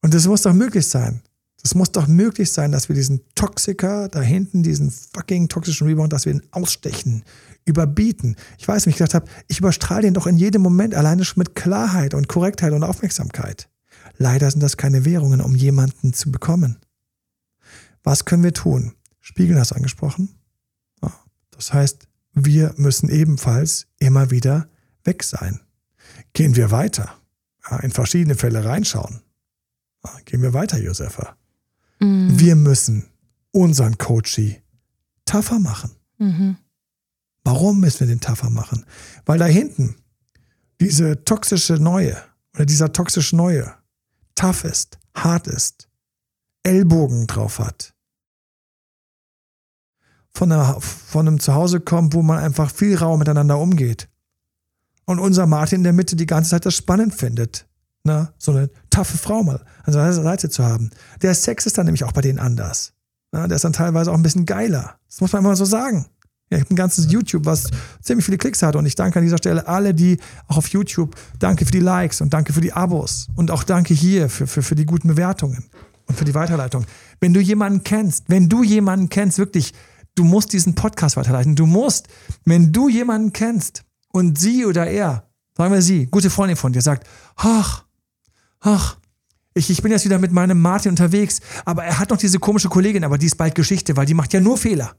und das muss doch möglich sein. Das muss doch möglich sein, dass wir diesen Toxiker da hinten, diesen fucking toxischen Rebound, dass wir ihn ausstechen, überbieten. Ich weiß, wie ich gedacht habe, ich überstrahle den doch in jedem Moment alleine schon mit Klarheit und Korrektheit und Aufmerksamkeit. Leider sind das keine Währungen, um jemanden zu bekommen. Was können wir tun? Spiegeln hast du angesprochen. Ja. Das heißt, wir müssen ebenfalls immer wieder weg sein. Gehen wir weiter, ja, in verschiedene Fälle reinschauen. Ja, gehen wir weiter, Josefa. Mhm. Wir müssen unseren Coachie tougher machen. Mhm. Warum müssen wir den tougher machen? Weil da hinten diese toxische Neue oder dieser toxische Neue tough ist, hart ist, Ellbogen drauf hat. Von, einer, von einem Zuhause kommt, wo man einfach viel rauer miteinander umgeht. Und unser Martin in der Mitte die ganze Zeit das spannend findet. Ne? So eine taffe Frau mal an seiner Seite zu haben. Der Sex ist dann nämlich auch bei denen anders. Ne? Der ist dann teilweise auch ein bisschen geiler. Das muss man immer so sagen. Ich habe ein ganzes YouTube, was ziemlich viele Klicks hat. Und ich danke an dieser Stelle alle, die auch auf YouTube, danke für die Likes und danke für die Abos. Und auch danke hier für, für, für die guten Bewertungen und für die Weiterleitung. Wenn du jemanden kennst, wenn du jemanden kennst, wirklich, du musst diesen Podcast weiterleiten. Du musst, wenn du jemanden kennst und sie oder er, sagen wir sie, gute Freundin von dir, sagt, ach, ach, ich, ich bin jetzt wieder mit meinem Martin unterwegs, aber er hat noch diese komische Kollegin, aber die ist bald Geschichte, weil die macht ja nur Fehler.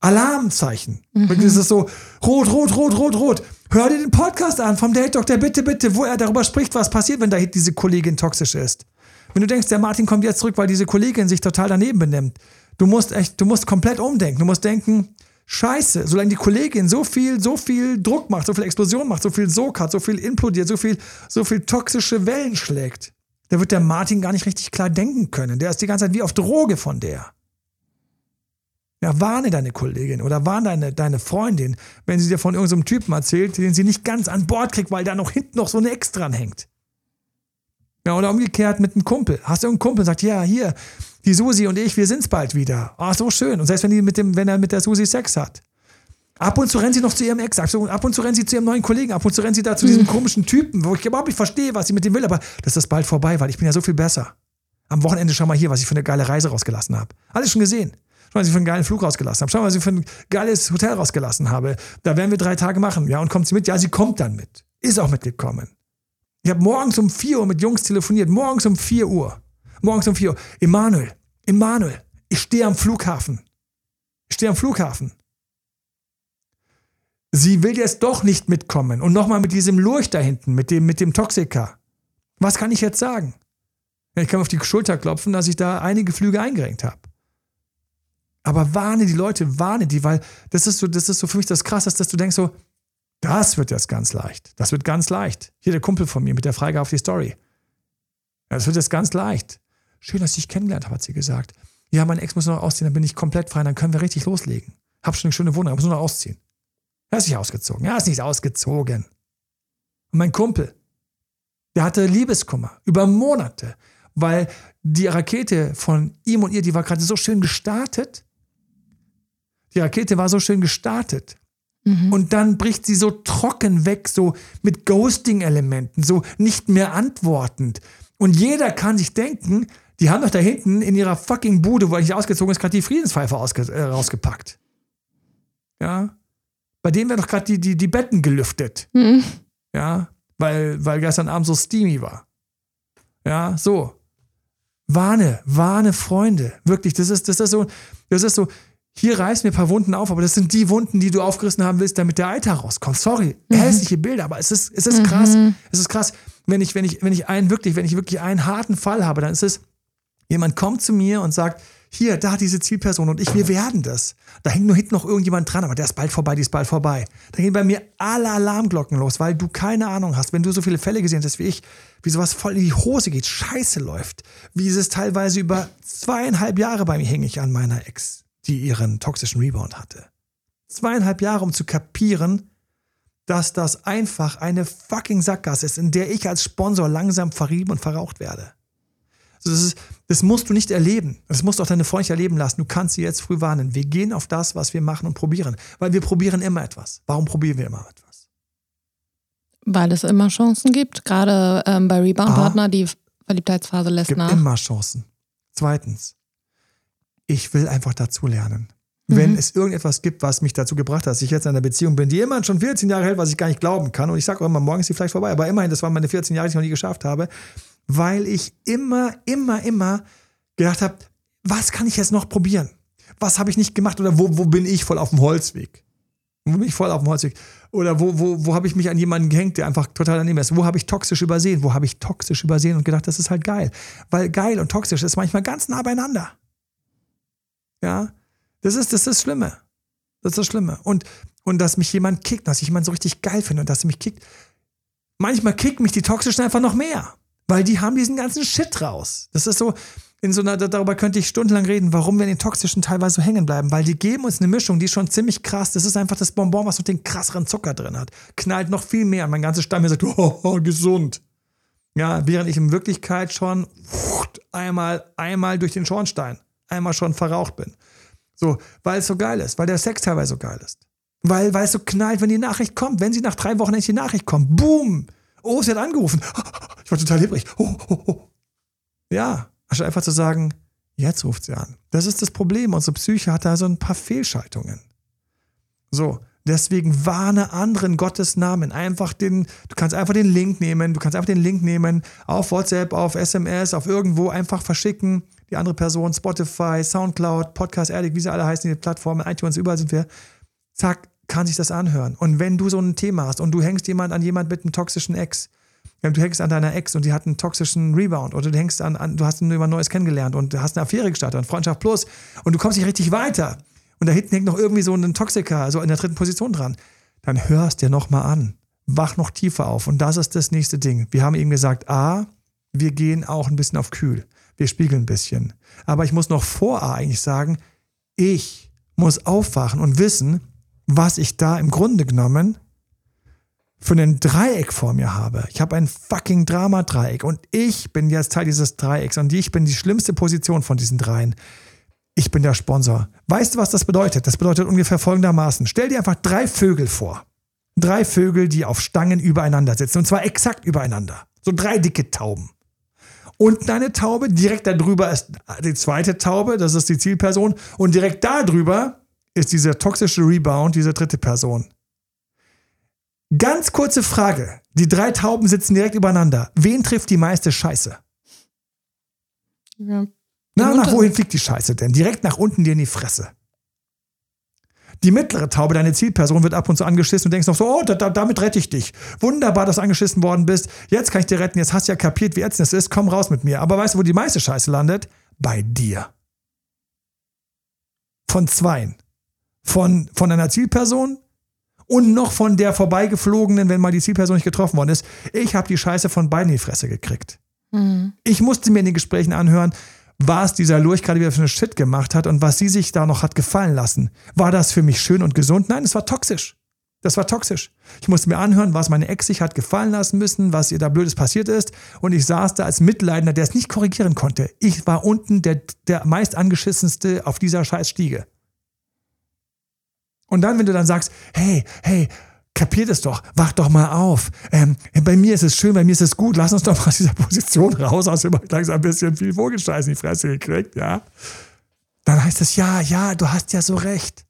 Alarmzeichen. Mhm. Das ist so rot, rot, rot, rot, rot. Hör dir den Podcast an vom Date Doctor, bitte, bitte, wo er darüber spricht, was passiert, wenn da diese Kollegin toxisch ist. Wenn du denkst, der Martin kommt jetzt zurück, weil diese Kollegin sich total daneben benimmt. Du musst echt, du musst komplett umdenken. Du musst denken, Scheiße, solange die Kollegin so viel, so viel Druck macht, so viel Explosion macht, so viel Sog hat, so viel implodiert, so viel, so viel toxische Wellen schlägt, da wird der Martin gar nicht richtig klar denken können. Der ist die ganze Zeit wie auf Droge von der. Ja, warne deine Kollegin oder warne deine, deine Freundin, wenn sie dir von irgendeinem Typen erzählt, den sie nicht ganz an Bord kriegt, weil da noch hinten noch so eine Ex dran hängt. Ja, oder umgekehrt mit einem Kumpel. Hast du einen Kumpel, sagt, ja, hier, die Susi und ich, wir sind's bald wieder. Ah, so schön. Und selbst wenn, die mit dem, wenn er mit der Susi Sex hat. Ab und zu rennt sie noch zu ihrem Ex, ab und zu rennt sie zu ihrem neuen Kollegen, ab und zu rennt sie da zu diesem komischen Typen, wo ich überhaupt nicht verstehe, was sie mit dem will, aber das ist bald vorbei, weil ich bin ja so viel besser. Am Wochenende schau mal hier, was ich für eine geile Reise rausgelassen habe. Alles schon gesehen. Schau mal, was ich für einen geilen Flug rausgelassen habe. Schau mal, was ich für ein geiles Hotel rausgelassen habe. Da werden wir drei Tage machen. Ja, und kommt sie mit? Ja, sie kommt dann mit. Ist auch mitgekommen. Ich habe morgens um 4 Uhr mit Jungs telefoniert. Morgens um 4 Uhr. Morgens um 4 Uhr. Emanuel, Emanuel, ich stehe am Flughafen. Ich stehe am Flughafen. Sie will jetzt doch nicht mitkommen. Und nochmal mit diesem Lurch da hinten, mit dem, mit dem Toxiker. Was kann ich jetzt sagen? Ich kann auf die Schulter klopfen, dass ich da einige Flüge eingerenkt habe. Aber warne die Leute, warne die, weil das ist so, das ist so für mich das Krasseste, dass du denkst so, das wird jetzt ganz leicht. Das wird ganz leicht. Hier der Kumpel von mir mit der Freigabe auf die Story. Das wird jetzt ganz leicht. Schön, dass ich dich kennengelernt habe, hat sie gesagt. Ja, mein Ex muss noch ausziehen, dann bin ich komplett frei, dann können wir richtig loslegen. Hab schon eine schöne Wohnung, muss nur noch ausziehen. Er ist nicht ausgezogen. Er ist nicht ausgezogen. Und mein Kumpel, der hatte Liebeskummer über Monate, weil die Rakete von ihm und ihr, die war gerade so schön gestartet. Die Rakete war so schön gestartet. Mhm. Und dann bricht sie so trocken weg, so mit Ghosting-Elementen, so nicht mehr antwortend. Und jeder kann sich denken, die haben doch da hinten in ihrer fucking Bude, wo er nicht ausgezogen ist, gerade die Friedenspfeife äh, rausgepackt. Ja. Bei denen werden doch gerade die, die, die Betten gelüftet. Mhm. Ja. Weil, weil gestern Abend so steamy war. Ja, so. Warne, warne Freunde. Wirklich, das ist, das ist so, das ist so, hier reißen wir ein paar Wunden auf, aber das sind die Wunden, die du aufgerissen haben willst, damit der Eiter rauskommt. Sorry, mhm. hässliche Bilder, aber es ist, es ist krass. Mhm. Es ist krass. Wenn ich, wenn ich, wenn ich einen wirklich, wenn ich wirklich einen harten Fall habe, dann ist es, jemand kommt zu mir und sagt, hier, da diese Zielperson und ich, wir werden das. Da hängt nur hinten noch irgendjemand dran, aber der ist bald vorbei, die ist bald vorbei. Da gehen bei mir alle Alarmglocken los, weil du keine Ahnung hast, wenn du so viele Fälle gesehen hast wie ich, wie sowas voll in die Hose geht, scheiße läuft, wie es teilweise über zweieinhalb Jahre bei mir hänge ich an meiner Ex die ihren toxischen Rebound hatte. Zweieinhalb Jahre, um zu kapieren, dass das einfach eine fucking Sackgasse ist, in der ich als Sponsor langsam verrieben und verraucht werde. Also das, ist, das musst du nicht erleben. Das musst du auch deine Freunde erleben lassen. Du kannst sie jetzt früh warnen. Wir gehen auf das, was wir machen und probieren. Weil wir probieren immer etwas. Warum probieren wir immer etwas? Weil es immer Chancen gibt. Gerade ähm, bei Rebound-Partner, die Verliebtheitsphase lässt gibt nach. immer Chancen. Zweitens, ich will einfach dazulernen. Mhm. Wenn es irgendetwas gibt, was mich dazu gebracht hat, dass ich jetzt in einer Beziehung bin, die immerhin schon 14 Jahre hält, was ich gar nicht glauben kann. Und ich sage auch immer, morgen ist sie vielleicht vorbei, aber immerhin, das waren meine 14 Jahre, die ich noch nie geschafft habe, weil ich immer, immer, immer gedacht habe, was kann ich jetzt noch probieren? Was habe ich nicht gemacht oder wo, wo bin ich voll auf dem Holzweg? Wo bin ich voll auf dem Holzweg? Oder wo, wo, wo habe ich mich an jemanden gehängt, der einfach total daneben ist? Wo habe ich toxisch übersehen? Wo habe ich toxisch übersehen und gedacht, das ist halt geil? Weil geil und toxisch ist manchmal ganz nah beieinander. Ja, das ist das, ist das Schlimme. Das ist das Schlimme. Und, und dass mich jemand kickt, dass ich jemanden so richtig geil finde und dass er mich kickt. Manchmal kickt mich die Toxischen einfach noch mehr, weil die haben diesen ganzen Shit raus. Das ist so, in so einer, darüber könnte ich stundenlang reden, warum wir in den Toxischen teilweise so hängen bleiben, weil die geben uns eine Mischung, die ist schon ziemlich krass. Das ist einfach das Bonbon, was noch den krasseren Zucker drin hat. Knallt noch viel mehr. Mein ganzes Stamm sagt, oh, oh, gesund. Ja, während ich in Wirklichkeit schon einmal, einmal durch den Schornstein, einmal schon verraucht bin. So, weil es so geil ist, weil der Sex teilweise so geil ist. Weil, weil es so knallt, wenn die Nachricht kommt. Wenn sie nach drei Wochen endlich die Nachricht kommt, boom! Oh, sie hat angerufen. Ich war total lebrig. Oh, oh, oh. Ja, anstatt einfach zu sagen, jetzt ruft sie an. Das ist das Problem. Unsere Psyche hat da so ein paar Fehlschaltungen. So, deswegen warne anderen Gottes Namen. Einfach den, du kannst einfach den Link nehmen, du kannst einfach den Link nehmen, auf WhatsApp, auf SMS, auf irgendwo einfach verschicken. Die andere Person, Spotify, Soundcloud, Podcast Addict, wie sie alle heißen, die Plattformen, iTunes, überall sind wir. Zack, kann sich das anhören. Und wenn du so ein Thema hast und du hängst jemand an jemand mit einem toxischen Ex, du hängst an deiner Ex und die hat einen toxischen Rebound oder du hängst an, an du hast jemand Neues kennengelernt und du hast eine Affäre gestartet, und Freundschaft plus und du kommst nicht richtig weiter und da hinten hängt noch irgendwie so ein Toxiker, also in der dritten Position dran, dann hörst dir nochmal an. Wach noch tiefer auf und das ist das nächste Ding. Wir haben eben gesagt, A, wir gehen auch ein bisschen auf kühl. Wir spiegeln ein bisschen. Aber ich muss noch vor A eigentlich sagen, ich muss aufwachen und wissen, was ich da im Grunde genommen für ein Dreieck vor mir habe. Ich habe ein fucking Drama-Dreieck und ich bin jetzt Teil dieses Dreiecks und ich bin die schlimmste Position von diesen dreien. Ich bin der Sponsor. Weißt du, was das bedeutet? Das bedeutet ungefähr folgendermaßen. Stell dir einfach drei Vögel vor. Drei Vögel, die auf Stangen übereinander sitzen und zwar exakt übereinander. So drei dicke Tauben. Unten eine Taube, direkt darüber ist die zweite Taube, das ist die Zielperson und direkt darüber ist dieser toxische Rebound, diese dritte Person. Ganz kurze Frage. Die drei Tauben sitzen direkt übereinander. Wen trifft die meiste Scheiße? Ja. Na, nach wohin fliegt die Scheiße denn? Direkt nach unten dir in die Fresse. Die mittlere Taube, deine Zielperson, wird ab und zu angeschissen und denkst noch so, oh, da, da, damit rette ich dich. Wunderbar, dass du angeschissen worden bist. Jetzt kann ich dir retten. Jetzt hast du ja kapiert, wie ätzend es ist. Komm raus mit mir. Aber weißt du, wo die meiste Scheiße landet? Bei dir. Von zweien von, von einer Zielperson und noch von der vorbeigeflogenen, wenn mal die Zielperson nicht getroffen worden ist. Ich habe die Scheiße von beiden in die Fresse gekriegt. Mhm. Ich musste mir in den Gesprächen anhören, was dieser Lurch gerade wieder für eine Shit gemacht hat und was sie sich da noch hat gefallen lassen. War das für mich schön und gesund? Nein, es war toxisch. Das war toxisch. Ich musste mir anhören, was meine Ex sich hat gefallen lassen müssen, was ihr da Blödes passiert ist. Und ich saß da als Mitleidender, der es nicht korrigieren konnte. Ich war unten der, der meist angeschissenste auf dieser Scheißstiege. Und dann, wenn du dann sagst, hey, hey, kapiert es doch, wach doch mal auf. Ähm, bei mir ist es schön, bei mir ist es gut, lass uns doch mal aus dieser Position raus, aus immer langsam ein bisschen viel Vogelscheiß in die Fresse gekriegt, ja. Dann heißt es, ja, ja, du hast ja so recht.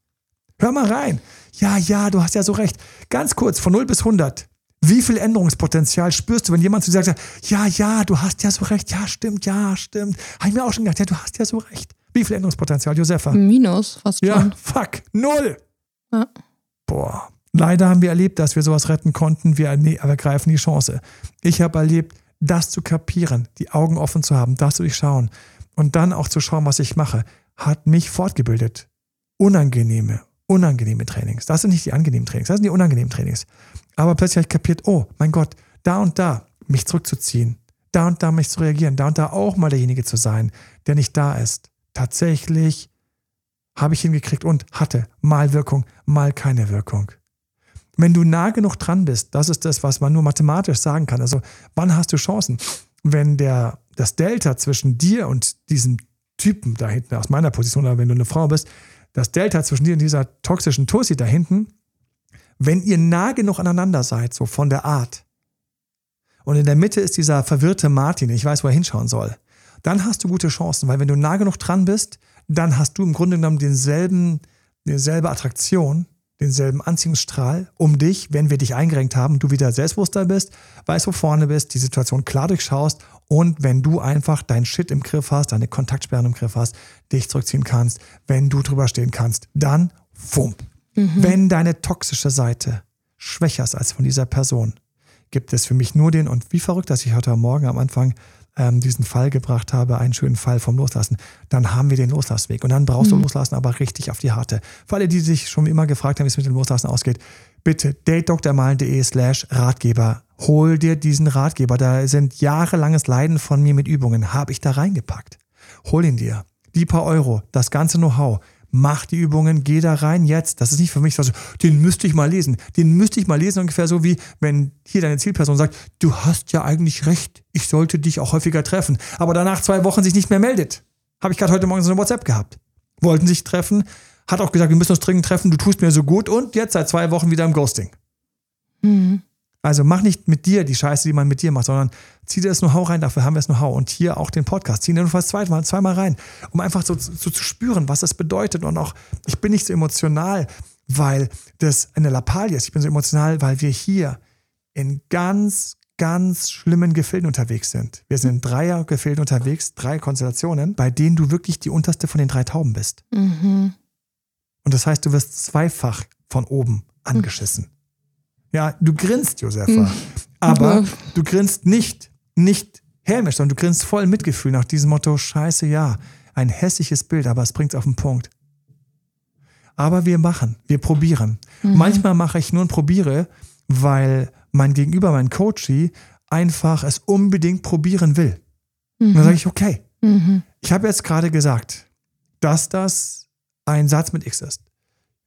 Hör mal rein. Ja, ja, du hast ja so recht. Ganz kurz, von 0 bis 100. Wie viel Änderungspotenzial spürst du, wenn jemand zu dir sagt, ja, ja, du hast ja so recht, ja, stimmt, ja, stimmt. Habe ich mir auch schon gedacht, ja, du hast ja so recht. Wie viel Änderungspotenzial, Josefa? Minus, fast schon. Ja, fuck, null. Ja. Boah. Leider haben wir erlebt, dass wir sowas retten konnten. Wir ergreifen die Chance. Ich habe erlebt, das zu kapieren, die Augen offen zu haben, das zu durchschauen und dann auch zu schauen, was ich mache, hat mich fortgebildet. Unangenehme, unangenehme Trainings. Das sind nicht die angenehmen Trainings, das sind die unangenehmen Trainings. Aber plötzlich habe ich kapiert, oh mein Gott, da und da mich zurückzuziehen, da und da mich zu reagieren, da und da auch mal derjenige zu sein, der nicht da ist. Tatsächlich habe ich hingekriegt und hatte mal Wirkung, mal keine Wirkung. Wenn du nah genug dran bist, das ist das, was man nur mathematisch sagen kann. Also, wann hast du Chancen? Wenn der, das Delta zwischen dir und diesem Typen da hinten, aus meiner Position, oder wenn du eine Frau bist, das Delta zwischen dir und dieser toxischen Tussi da hinten, wenn ihr nah genug aneinander seid, so von der Art, und in der Mitte ist dieser verwirrte Martin, ich weiß, wo er hinschauen soll, dann hast du gute Chancen, weil wenn du nah genug dran bist, dann hast du im Grunde genommen denselben, dieselbe Attraktion denselben Anziehungsstrahl um dich, wenn wir dich eingerenkt haben, du wieder selbstbewusster bist, weißt, wo vorne bist, die Situation klar durchschaust und wenn du einfach dein Shit im Griff hast, deine Kontaktsperren im Griff hast, dich zurückziehen kannst, wenn du drüber stehen kannst, dann fump. Mhm. Wenn deine toxische Seite schwächer ist als von dieser Person, gibt es für mich nur den, und wie verrückt, dass ich heute Morgen am Anfang ähm, diesen Fall gebracht habe, einen schönen Fall vom Loslassen, dann haben wir den Loslassweg. Und dann brauchst mhm. du Loslassen aber richtig auf die harte. Für alle, die sich schon immer gefragt haben, wie es mit dem Loslassen ausgeht, bitte datedoktormalen.de slash Ratgeber. Hol dir diesen Ratgeber. Da sind jahrelanges Leiden von mir mit Übungen. Habe ich da reingepackt. Hol ihn dir. Die paar Euro, das ganze Know-how mach die Übungen, geh da rein jetzt. Das ist nicht für mich, also, den müsste ich mal lesen. Den müsste ich mal lesen, ungefähr so wie, wenn hier deine Zielperson sagt, du hast ja eigentlich recht, ich sollte dich auch häufiger treffen, aber danach zwei Wochen sich nicht mehr meldet. Habe ich gerade heute Morgen so eine WhatsApp gehabt. Wollten sich treffen, hat auch gesagt, wir müssen uns dringend treffen, du tust mir so gut und jetzt seit zwei Wochen wieder im Ghosting. Mhm. Also mach nicht mit dir die Scheiße, die man mit dir macht, sondern zieh dir das Know-how rein, dafür haben wir das Know-how. Und hier auch den Podcast, zieh dir nur fast zweimal, zweimal rein, um einfach so, so, zu spüren, was das bedeutet. Und auch, ich bin nicht so emotional, weil das eine Lappalie ist. Ich bin so emotional, weil wir hier in ganz, ganz schlimmen Gefilden unterwegs sind. Wir sind in Dreier-Gefilden unterwegs, drei Konstellationen, bei denen du wirklich die unterste von den drei Tauben bist. Mhm. Und das heißt, du wirst zweifach von oben angeschissen. Ja, du grinst, Josefa. Mhm. Aber ja. du grinst nicht, nicht hämisch, sondern du grinst voll Mitgefühl nach diesem Motto, scheiße, ja, ein hässliches Bild, aber es bringt es auf den Punkt. Aber wir machen, wir probieren. Mhm. Manchmal mache ich nur und probiere, weil mein Gegenüber, mein Coachie, einfach es unbedingt probieren will. Mhm. Und dann sage ich, okay. Mhm. Ich habe jetzt gerade gesagt, dass das ein Satz mit X ist.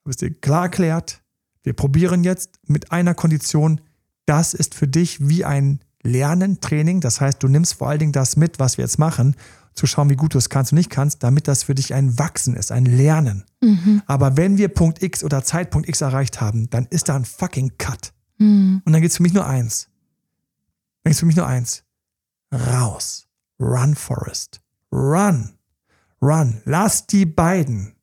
Du bist dir klar erklärt, wir probieren jetzt mit einer Kondition, das ist für dich wie ein Lernen, Training. Das heißt, du nimmst vor allen Dingen das mit, was wir jetzt machen, zu schauen, wie gut du es kannst und nicht kannst, damit das für dich ein Wachsen ist, ein Lernen. Mhm. Aber wenn wir Punkt X oder Zeitpunkt X erreicht haben, dann ist da ein fucking Cut. Mhm. Und dann geht es für mich nur eins. Dann geht es für mich nur eins. Raus. Run, Forest. Run. Run. Lass die beiden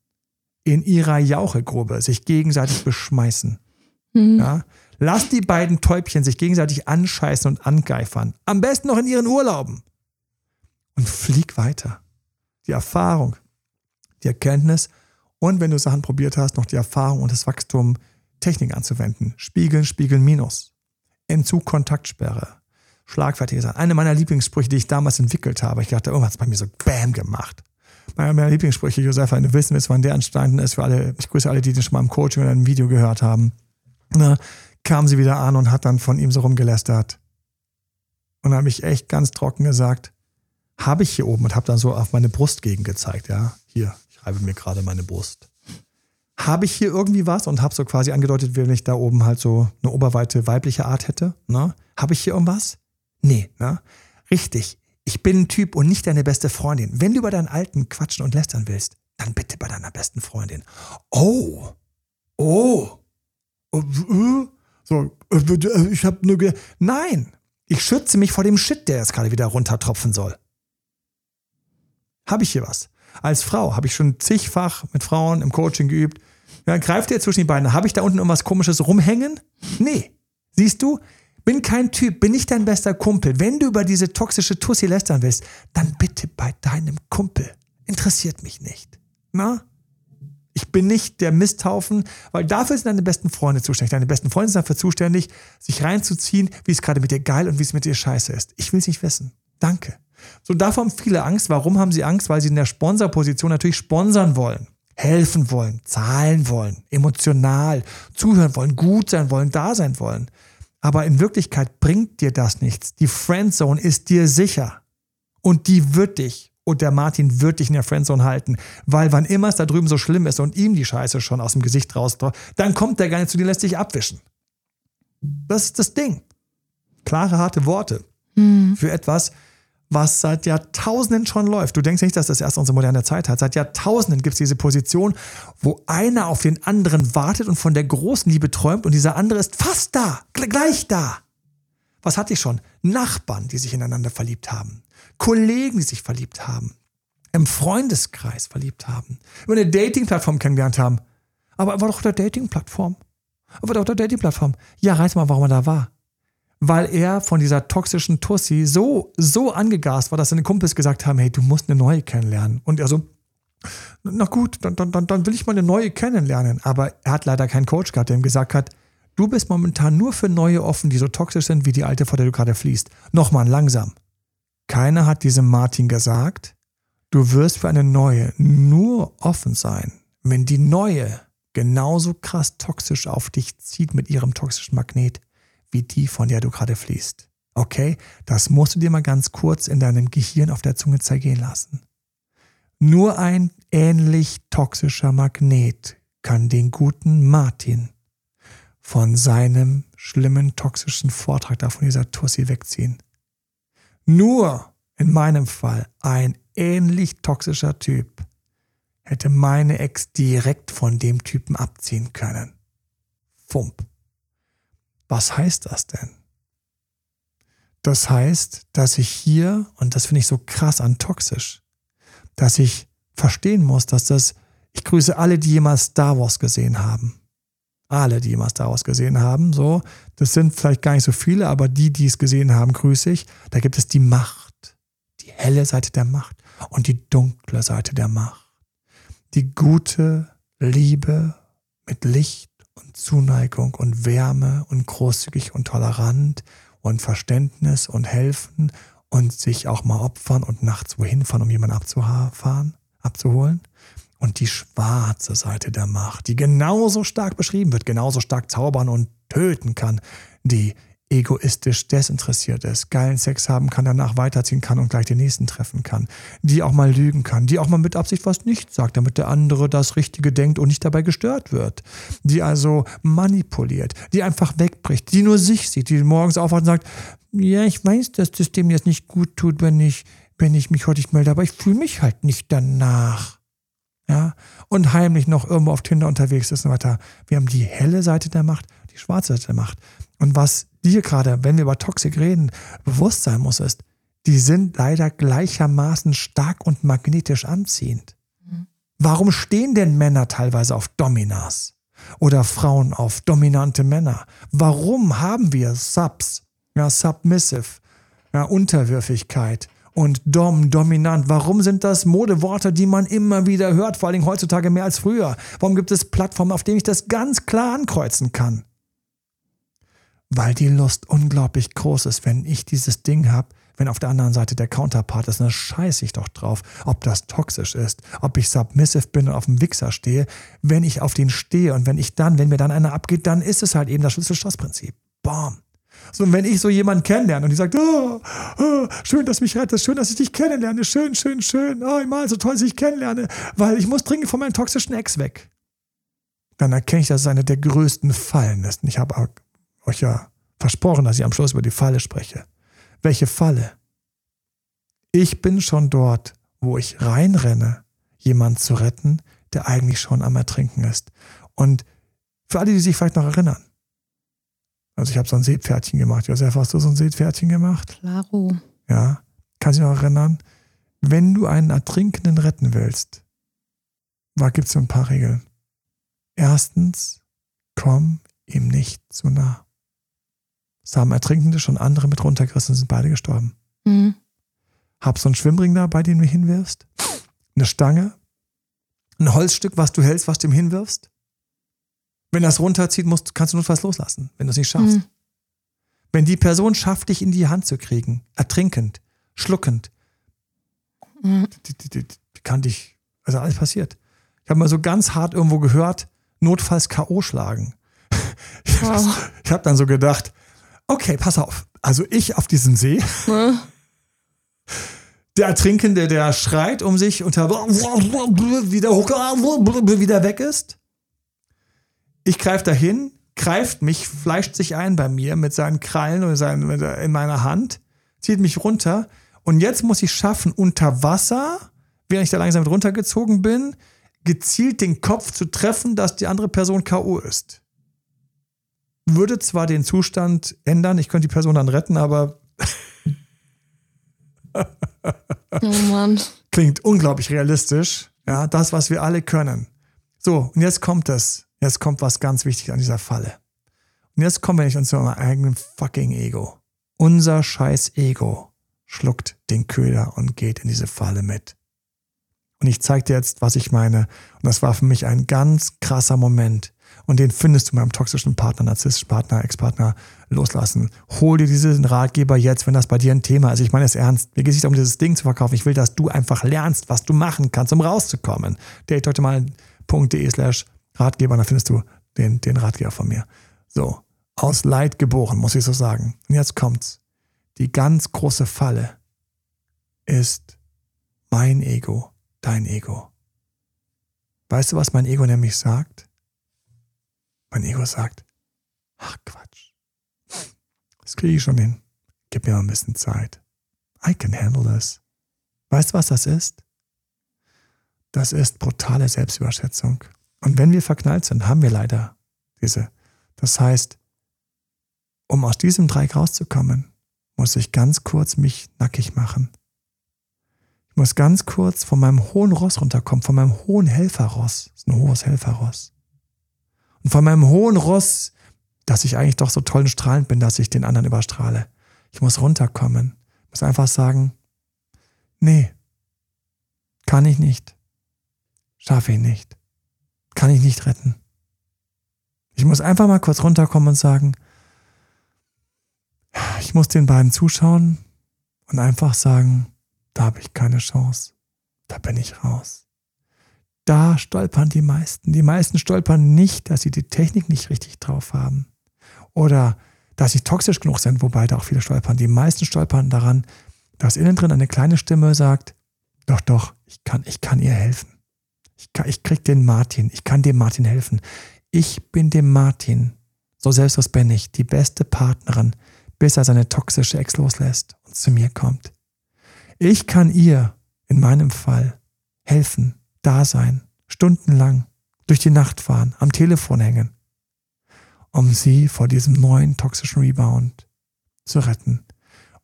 in ihrer Jauchegrube sich gegenseitig beschmeißen. Mhm. Ja? Lass die beiden Täubchen sich gegenseitig anscheißen und angeifern. Am besten noch in ihren Urlauben. Und flieg weiter. Die Erfahrung, die Erkenntnis und wenn du Sachen probiert hast, noch die Erfahrung und das Wachstum, Technik anzuwenden. Spiegeln, Spiegeln, Minus. Entzug, Kontaktsperre. Schlagfertige Sachen. Eine meiner Lieblingssprüche, die ich damals entwickelt habe. Ich dachte, irgendwas hat bei mir so Bam gemacht einer meiner Lieblingssprüche, Josefa, wenn du wissen willst, wann der entstanden ist, für alle, ich grüße alle, die den schon mal im Coaching oder im Video gehört haben, na, kam sie wieder an und hat dann von ihm so rumgelästert. Und habe ich echt ganz trocken gesagt, habe ich hier oben und habe dann so auf meine Brust gegen gezeigt, ja, hier, ich reibe mir gerade meine Brust. Habe ich hier irgendwie was und habe so quasi angedeutet, wenn ich da oben halt so eine oberweite weibliche Art hätte, ne? Habe ich hier irgendwas? Nee, ne? Richtig ich bin ein Typ und nicht deine beste Freundin. Wenn du bei deinen Alten quatschen und lästern willst, dann bitte bei deiner besten Freundin. Oh, oh, oh äh, so, äh, ich habe nur, nein, ich schütze mich vor dem Shit, der jetzt gerade wieder runtertropfen soll. Habe ich hier was? Als Frau habe ich schon zigfach mit Frauen im Coaching geübt. Ja, greift ihr zwischen die Beine. Habe ich da unten irgendwas Komisches rumhängen? Nee. Siehst du, bin kein Typ, bin nicht dein bester Kumpel. Wenn du über diese toxische Tussi lästern willst, dann bitte bei deinem Kumpel. Interessiert mich nicht. Na? Ich bin nicht der Misthaufen, weil dafür sind deine besten Freunde zuständig. Deine besten Freunde sind dafür zuständig, sich reinzuziehen, wie es gerade mit dir geil und wie es mit dir scheiße ist. Ich will es nicht wissen. Danke. So, davor haben viele Angst. Warum haben sie Angst? Weil sie in der Sponsorposition natürlich sponsern wollen, helfen wollen, zahlen wollen, emotional zuhören wollen, gut sein wollen, da sein wollen. Aber in Wirklichkeit bringt dir das nichts. Die Friendzone ist dir sicher. Und die wird dich und der Martin wird dich in der Friendzone halten. Weil wann immer es da drüben so schlimm ist und ihm die Scheiße schon aus dem Gesicht raus, dann kommt der gar nicht zu dir, lässt dich abwischen. Das ist das Ding. Klare, harte Worte. Mhm. Für etwas, was seit Jahrtausenden schon läuft. Du denkst nicht, dass das erst unsere moderne Zeit hat. Seit Jahrtausenden gibt es diese Position, wo einer auf den anderen wartet und von der großen Liebe träumt und dieser andere ist fast da, gleich da. Was hatte ich schon? Nachbarn, die sich ineinander verliebt haben. Kollegen, die sich verliebt haben. Im Freundeskreis verliebt haben. Über eine Dating-Plattform kennengelernt haben. Aber er war doch auf der Dating-Plattform. Er war doch auf der Dating-Plattform. Ja, reiß mal, warum er da war. Weil er von dieser toxischen Tussi so, so angegast war, dass seine Kumpels gesagt haben, hey, du musst eine neue kennenlernen. Und er so, na gut, dann, dann, dann will ich mal eine neue kennenlernen. Aber er hat leider keinen Coach gehabt, der ihm gesagt hat, du bist momentan nur für neue offen, die so toxisch sind wie die alte, vor der du gerade fließt. Nochmal langsam. Keiner hat diesem Martin gesagt, du wirst für eine neue nur offen sein, wenn die neue genauso krass toxisch auf dich zieht mit ihrem toxischen Magnet wie die, von der du gerade fließt. Okay, das musst du dir mal ganz kurz in deinem Gehirn auf der Zunge zergehen lassen. Nur ein ähnlich toxischer Magnet kann den guten Martin von seinem schlimmen toxischen Vortrag da von dieser Tussi wegziehen. Nur in meinem Fall ein ähnlich toxischer Typ hätte meine Ex direkt von dem Typen abziehen können. Fump. Was heißt das denn? Das heißt, dass ich hier, und das finde ich so krass an toxisch, dass ich verstehen muss, dass das, ich grüße alle, die jemals Star Wars gesehen haben. Alle, die jemals Star Wars gesehen haben, so. Das sind vielleicht gar nicht so viele, aber die, die es gesehen haben, grüße ich. Da gibt es die Macht, die helle Seite der Macht und die dunkle Seite der Macht. Die gute Liebe mit Licht und Zuneigung und Wärme und großzügig und tolerant und Verständnis und helfen und sich auch mal opfern und nachts wohin fahren, um jemanden abzufahren, abzuholen. Und die schwarze Seite der Macht, die genauso stark beschrieben wird, genauso stark zaubern und töten kann, die egoistisch desinteressiert ist, geilen Sex haben kann, danach weiterziehen kann und gleich den nächsten treffen kann, die auch mal lügen kann, die auch mal mit Absicht was nicht sagt, damit der andere das Richtige denkt und nicht dabei gestört wird, die also manipuliert, die einfach wegbricht, die nur sich sieht, die morgens aufwacht und sagt, ja, ich weiß, dass das dem jetzt nicht gut tut, wenn ich, wenn ich mich heute nicht melde, aber ich fühle mich halt nicht danach. Ja, und heimlich noch irgendwo auf Tinder unterwegs ist und weiter. Wir haben die helle Seite der Macht, die schwarze Seite der Macht. Und was dir gerade, wenn wir über Toxik reden, bewusst sein muss, ist, die sind leider gleichermaßen stark und magnetisch anziehend. Mhm. Warum stehen denn Männer teilweise auf Dominas oder Frauen auf dominante Männer? Warum haben wir Subs, ja, Submissive, ja, Unterwürfigkeit und Dom, dominant? Warum sind das Modeworte, die man immer wieder hört, vor allem heutzutage mehr als früher? Warum gibt es Plattformen, auf denen ich das ganz klar ankreuzen kann? Weil die Lust unglaublich groß ist, wenn ich dieses Ding habe, wenn auf der anderen Seite der Counterpart ist, dann scheiße ich doch drauf, ob das toxisch ist, ob ich submissive bin und auf dem Wichser stehe. Wenn ich auf den stehe und wenn ich dann, wenn mir dann einer abgeht, dann ist es halt eben das Schlüssel-Schloss-Prinzip. Bam. So, und wenn ich so jemanden kennenlerne und die sagt, oh, oh, schön, dass du mich rettest, schön, dass ich dich kennenlerne, schön, schön, schön, oh, mal so toll, dass ich dich kennenlerne, weil ich muss dringend von meinem toxischen Ex weg. Dann erkenne ich, dass es eine der größten Fallen ist. Und ich habe euch ja versprochen, dass ich am Schluss über die Falle spreche. Welche Falle? Ich bin schon dort, wo ich reinrenne, jemanden zu retten, der eigentlich schon am Ertrinken ist. Und für alle, die sich vielleicht noch erinnern, also ich habe so ein Seepferdchen gemacht. Josef, hast du so ein Seepferdchen gemacht? Klaro. Ja. Kannst du dich noch erinnern? Wenn du einen Ertrinkenden retten willst, gibt es so ein paar Regeln. Erstens, komm ihm nicht zu nah. Es haben Ertrinkende schon andere mit runtergerissen und sind beide gestorben. Mhm. Hab so einen Schwimmring da, bei dem du hinwirfst. Eine Stange. Ein Holzstück, was du hältst, was du ihm hinwirfst. Wenn das runterzieht, musst, kannst du notfalls loslassen, wenn du es nicht schaffst. Mhm. Wenn die Person schafft, dich in die Hand zu kriegen, ertrinkend, schluckend, mhm. die, die, die, die, kann dich, also alles passiert. Ich habe mal so ganz hart irgendwo gehört, notfalls K.O. schlagen. Ich habe dann so gedacht, Okay, pass auf. Also ich auf diesem See. Der Ertrinkende, der schreit um sich und wieder hoch, wieder weg ist. Ich greife dahin, greift mich, fleischt sich ein bei mir mit seinen Krallen oder seinen, in meiner Hand, zieht mich runter. Und jetzt muss ich schaffen, unter Wasser, während ich da langsam runtergezogen bin, gezielt den Kopf zu treffen, dass die andere Person K.O. ist würde zwar den Zustand ändern, ich könnte die Person dann retten, aber oh Mann. klingt unglaublich realistisch. Ja, das, was wir alle können. So, und jetzt kommt es. Jetzt kommt was ganz wichtig an dieser Falle. Und jetzt kommen wir nicht zu unserem eigenen fucking Ego. Unser scheiß Ego schluckt den Köder und geht in diese Falle mit. Und ich zeige dir jetzt, was ich meine. Und das war für mich ein ganz krasser Moment. Und den findest du beim toxischen Partner, narzisstischen Partner, Ex-Partner loslassen. Hol dir diesen Ratgeber jetzt, wenn das bei dir ein Thema ist. Ich meine es ernst. Mir geht es nicht um dieses Ding zu verkaufen. Ich will, dass du einfach lernst, was du machen kannst, um rauszukommen. Date heute mal.de slash Ratgeber, da findest du den, den Ratgeber von mir. So. Aus Leid geboren, muss ich so sagen. Und jetzt kommt's. Die ganz große Falle ist mein Ego, dein Ego. Weißt du, was mein Ego nämlich sagt? Mein Ego sagt, ach Quatsch, das kriege ich schon hin. Gib mir mal ein bisschen Zeit. I can handle this. Weißt du, was das ist? Das ist brutale Selbstüberschätzung. Und wenn wir verknallt sind, haben wir leider diese. Das heißt, um aus diesem Dreieck rauszukommen, muss ich ganz kurz mich nackig machen. Ich muss ganz kurz von meinem hohen Ross runterkommen, von meinem hohen Helferross. Das ist ein hohes Helferross. Und von meinem hohen Ross, dass ich eigentlich doch so toll und strahlend bin, dass ich den anderen überstrahle. Ich muss runterkommen. Ich muss einfach sagen, nee, kann ich nicht. Schaffe ich nicht. Kann ich nicht retten. Ich muss einfach mal kurz runterkommen und sagen, ich muss den beiden zuschauen und einfach sagen, da habe ich keine Chance. Da bin ich raus. Da stolpern die meisten. Die meisten stolpern nicht, dass sie die Technik nicht richtig drauf haben. Oder dass sie toxisch genug sind, wobei da auch viele stolpern. Die meisten stolpern daran, dass innen drin eine kleine Stimme sagt, doch, doch, ich kann, ich kann ihr helfen. Ich, kann, ich krieg den Martin, ich kann dem Martin helfen. Ich bin dem Martin, so selbstlos bin ich, die beste Partnerin, bis er seine toxische Ex loslässt und zu mir kommt. Ich kann ihr, in meinem Fall, helfen, da sein, stundenlang, durch die Nacht fahren, am Telefon hängen, um sie vor diesem neuen toxischen Rebound zu retten.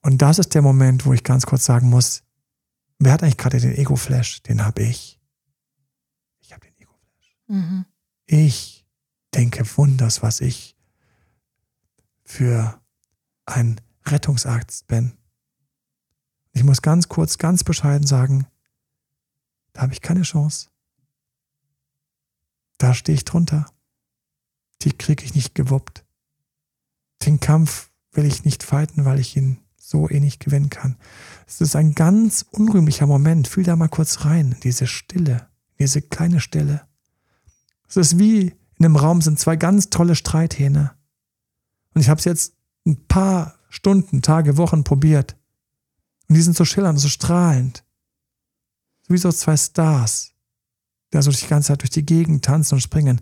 Und das ist der Moment, wo ich ganz kurz sagen muss, wer hat eigentlich gerade den Ego-Flash? Den habe ich. Ich habe den Ego-Flash. Mhm. Ich denke wunders, was ich für ein Rettungsarzt bin. Ich muss ganz kurz, ganz bescheiden sagen, da habe ich keine Chance. Da stehe ich drunter. Die kriege ich nicht gewuppt. Den Kampf will ich nicht fighten, weil ich ihn so eh nicht gewinnen kann. Es ist ein ganz unrühmlicher Moment. Fühl da mal kurz rein, in diese Stille, diese kleine Stille. Es ist wie in einem Raum sind zwei ganz tolle Streithähne. Und ich habe es jetzt ein paar Stunden, Tage, Wochen probiert. Und die sind so schillernd, so strahlend. So wie so zwei Stars, die so die ganze Zeit durch die Gegend tanzen und springen.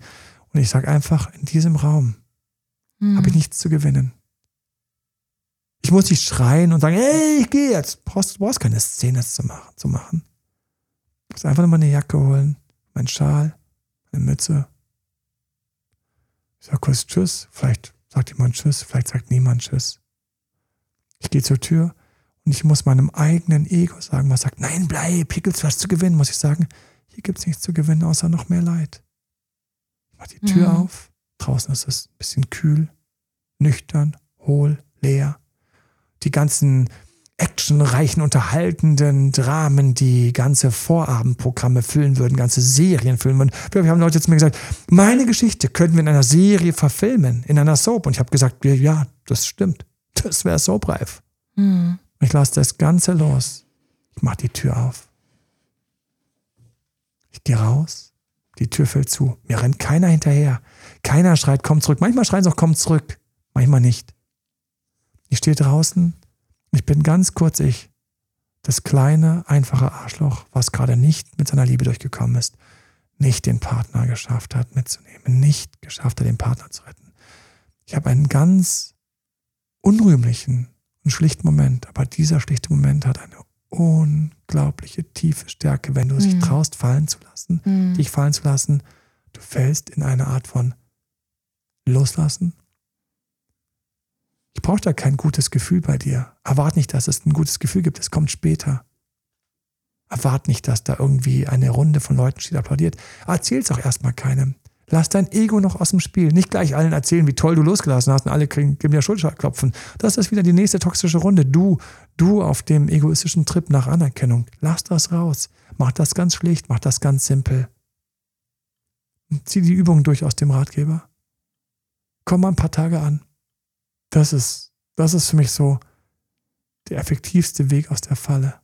Und ich sage einfach, in diesem Raum mhm. habe ich nichts zu gewinnen. Ich muss nicht schreien und sagen, hey, ich gehe jetzt. Du brauchst, du brauchst keine Szene zu machen. Zu machen. Du musst einfach nur meine Jacke holen, meinen Schal, meine Mütze. Ich sage kurz Tschüss. Vielleicht sagt jemand Tschüss, vielleicht sagt niemand Tschüss. Ich gehe zur Tür und ich muss meinem eigenen Ego sagen, was sagt, nein, bleib, hier gibt's was zu gewinnen, muss ich sagen, hier gibt's nichts zu gewinnen, außer noch mehr Leid. Ich mach die Tür mhm. auf, draußen ist es ein bisschen kühl, nüchtern, hohl, leer. Die ganzen actionreichen, unterhaltenden Dramen, die ganze Vorabendprogramme füllen würden, ganze Serien füllen würden. Wir haben Leute zu mir gesagt, meine Geschichte könnten wir in einer Serie verfilmen, in einer Soap. Und ich habe gesagt, ja, das stimmt. Das wäre soapreif. Mhm. Ich lasse das Ganze los. Ich mache die Tür auf. Ich gehe raus. Die Tür fällt zu. Mir rennt keiner hinterher. Keiner schreit, komm zurück. Manchmal schreien sie auch, komm zurück. Manchmal nicht. Ich stehe draußen. Ich bin ganz kurz ich. Das kleine, einfache Arschloch, was gerade nicht mit seiner Liebe durchgekommen ist, nicht den Partner geschafft hat mitzunehmen, nicht geschafft hat, den Partner zu retten. Ich habe einen ganz unrühmlichen und schlichten Moment, aber dieser schlichte Moment hat eine unglaubliche tiefe Stärke, wenn du mhm. dich traust, fallen zu lassen, mhm. dich fallen zu lassen. Du fällst in eine Art von Loslassen. Ich brauche da kein gutes Gefühl bei dir. Erwart nicht, dass es ein gutes Gefühl gibt, es kommt später. Erwart nicht, dass da irgendwie eine Runde von Leuten steht, applaudiert. Erzähl es auch erstmal keinem. Lass dein Ego noch aus dem Spiel. Nicht gleich allen erzählen, wie toll du losgelassen hast und alle kriegen, geben dir Schulterklopfen. Das ist wieder die nächste toxische Runde. Du, du auf dem egoistischen Trip nach Anerkennung. Lass das raus. Mach das ganz schlicht, mach das ganz simpel. Zieh die Übung durch aus dem Ratgeber. Komm mal ein paar Tage an. Das ist, das ist für mich so der effektivste Weg aus der Falle.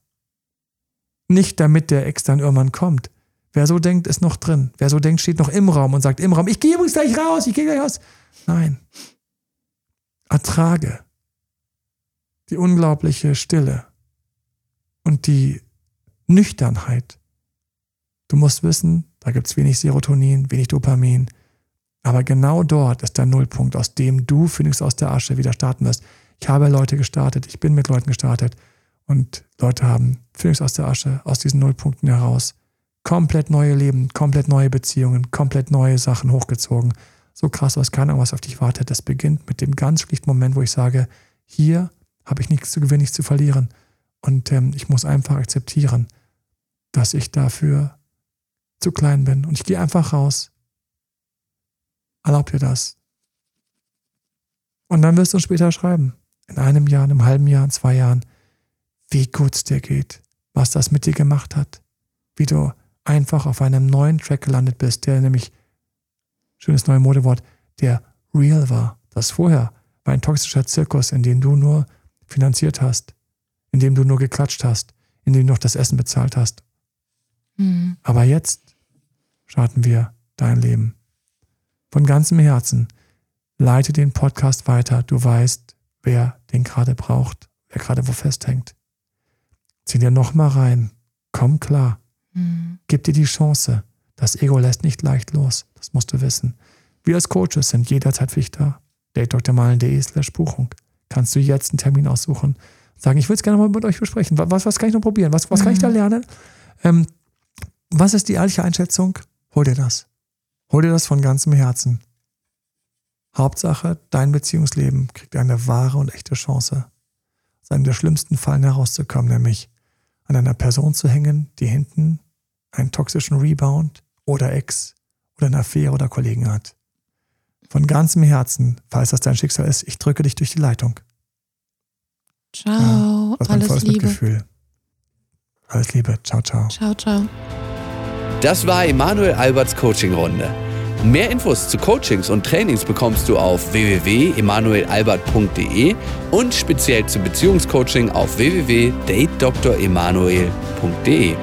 Nicht damit der Ex dann irgendwann kommt, Wer so denkt, ist noch drin. Wer so denkt, steht noch im Raum und sagt im Raum, ich gehe übrigens gleich raus, ich gehe gleich raus. Nein. Ertrage die unglaubliche Stille und die Nüchternheit. Du musst wissen, da gibt es wenig Serotonin, wenig Dopamin. Aber genau dort ist der Nullpunkt, aus dem du Phoenix aus der Asche wieder starten wirst. Ich habe Leute gestartet, ich bin mit Leuten gestartet und Leute haben Phoenix aus der Asche, aus diesen Nullpunkten heraus komplett neue Leben, komplett neue Beziehungen, komplett neue Sachen hochgezogen. So krass, was keine Ahnung, was auf dich wartet. Das beginnt mit dem ganz schlichten Moment, wo ich sage, hier habe ich nichts zu gewinnen, nichts zu verlieren. Und ähm, ich muss einfach akzeptieren, dass ich dafür zu klein bin. Und ich gehe einfach raus. Erlaub dir das. Und dann wirst du später schreiben. In einem Jahr, in einem halben Jahr, in zwei Jahren, wie gut es dir geht, was das mit dir gemacht hat, wie du einfach auf einem neuen Track gelandet bist, der nämlich, schönes neue Modewort, der real war. Das vorher war ein toxischer Zirkus, in dem du nur finanziert hast, in dem du nur geklatscht hast, in dem du noch das Essen bezahlt hast. Mhm. Aber jetzt starten wir dein Leben. Von ganzem Herzen leite den Podcast weiter. Du weißt, wer den gerade braucht, wer gerade wo festhängt. Zieh dir nochmal rein. Komm klar. Mhm. Gib dir die Chance. Das Ego lässt nicht leicht los. Das musst du wissen. Wir als Coaches sind jederzeit für dich da. datedoktormalen.de slash Buchung. Kannst du jetzt einen Termin aussuchen. Sagen, ich will es gerne mal mit euch besprechen. Was, was kann ich noch probieren? Was, was mhm. kann ich da mhm. lernen? Ähm, was ist die ehrliche Einschätzung? Hol dir das. Hol dir das von ganzem Herzen. Hauptsache, dein Beziehungsleben kriegt eine wahre und echte Chance, aus einem der schlimmsten Fallen herauszukommen, nämlich an einer Person zu hängen, die hinten einen toxischen Rebound oder Ex oder eine Affäre oder Kollegen hat. Von ganzem Herzen, falls das dein Schicksal ist, ich drücke dich durch die Leitung. Ciao, ja, alles Liebe. Mitgefühl. Alles Liebe, ciao, ciao. Ciao, ciao. Das war Emanuel Alberts Coaching-Runde. Mehr Infos zu Coachings und Trainings bekommst du auf www.emanuelalbert.de und speziell zum Beziehungscoaching auf www.datedoktoremanuel.de.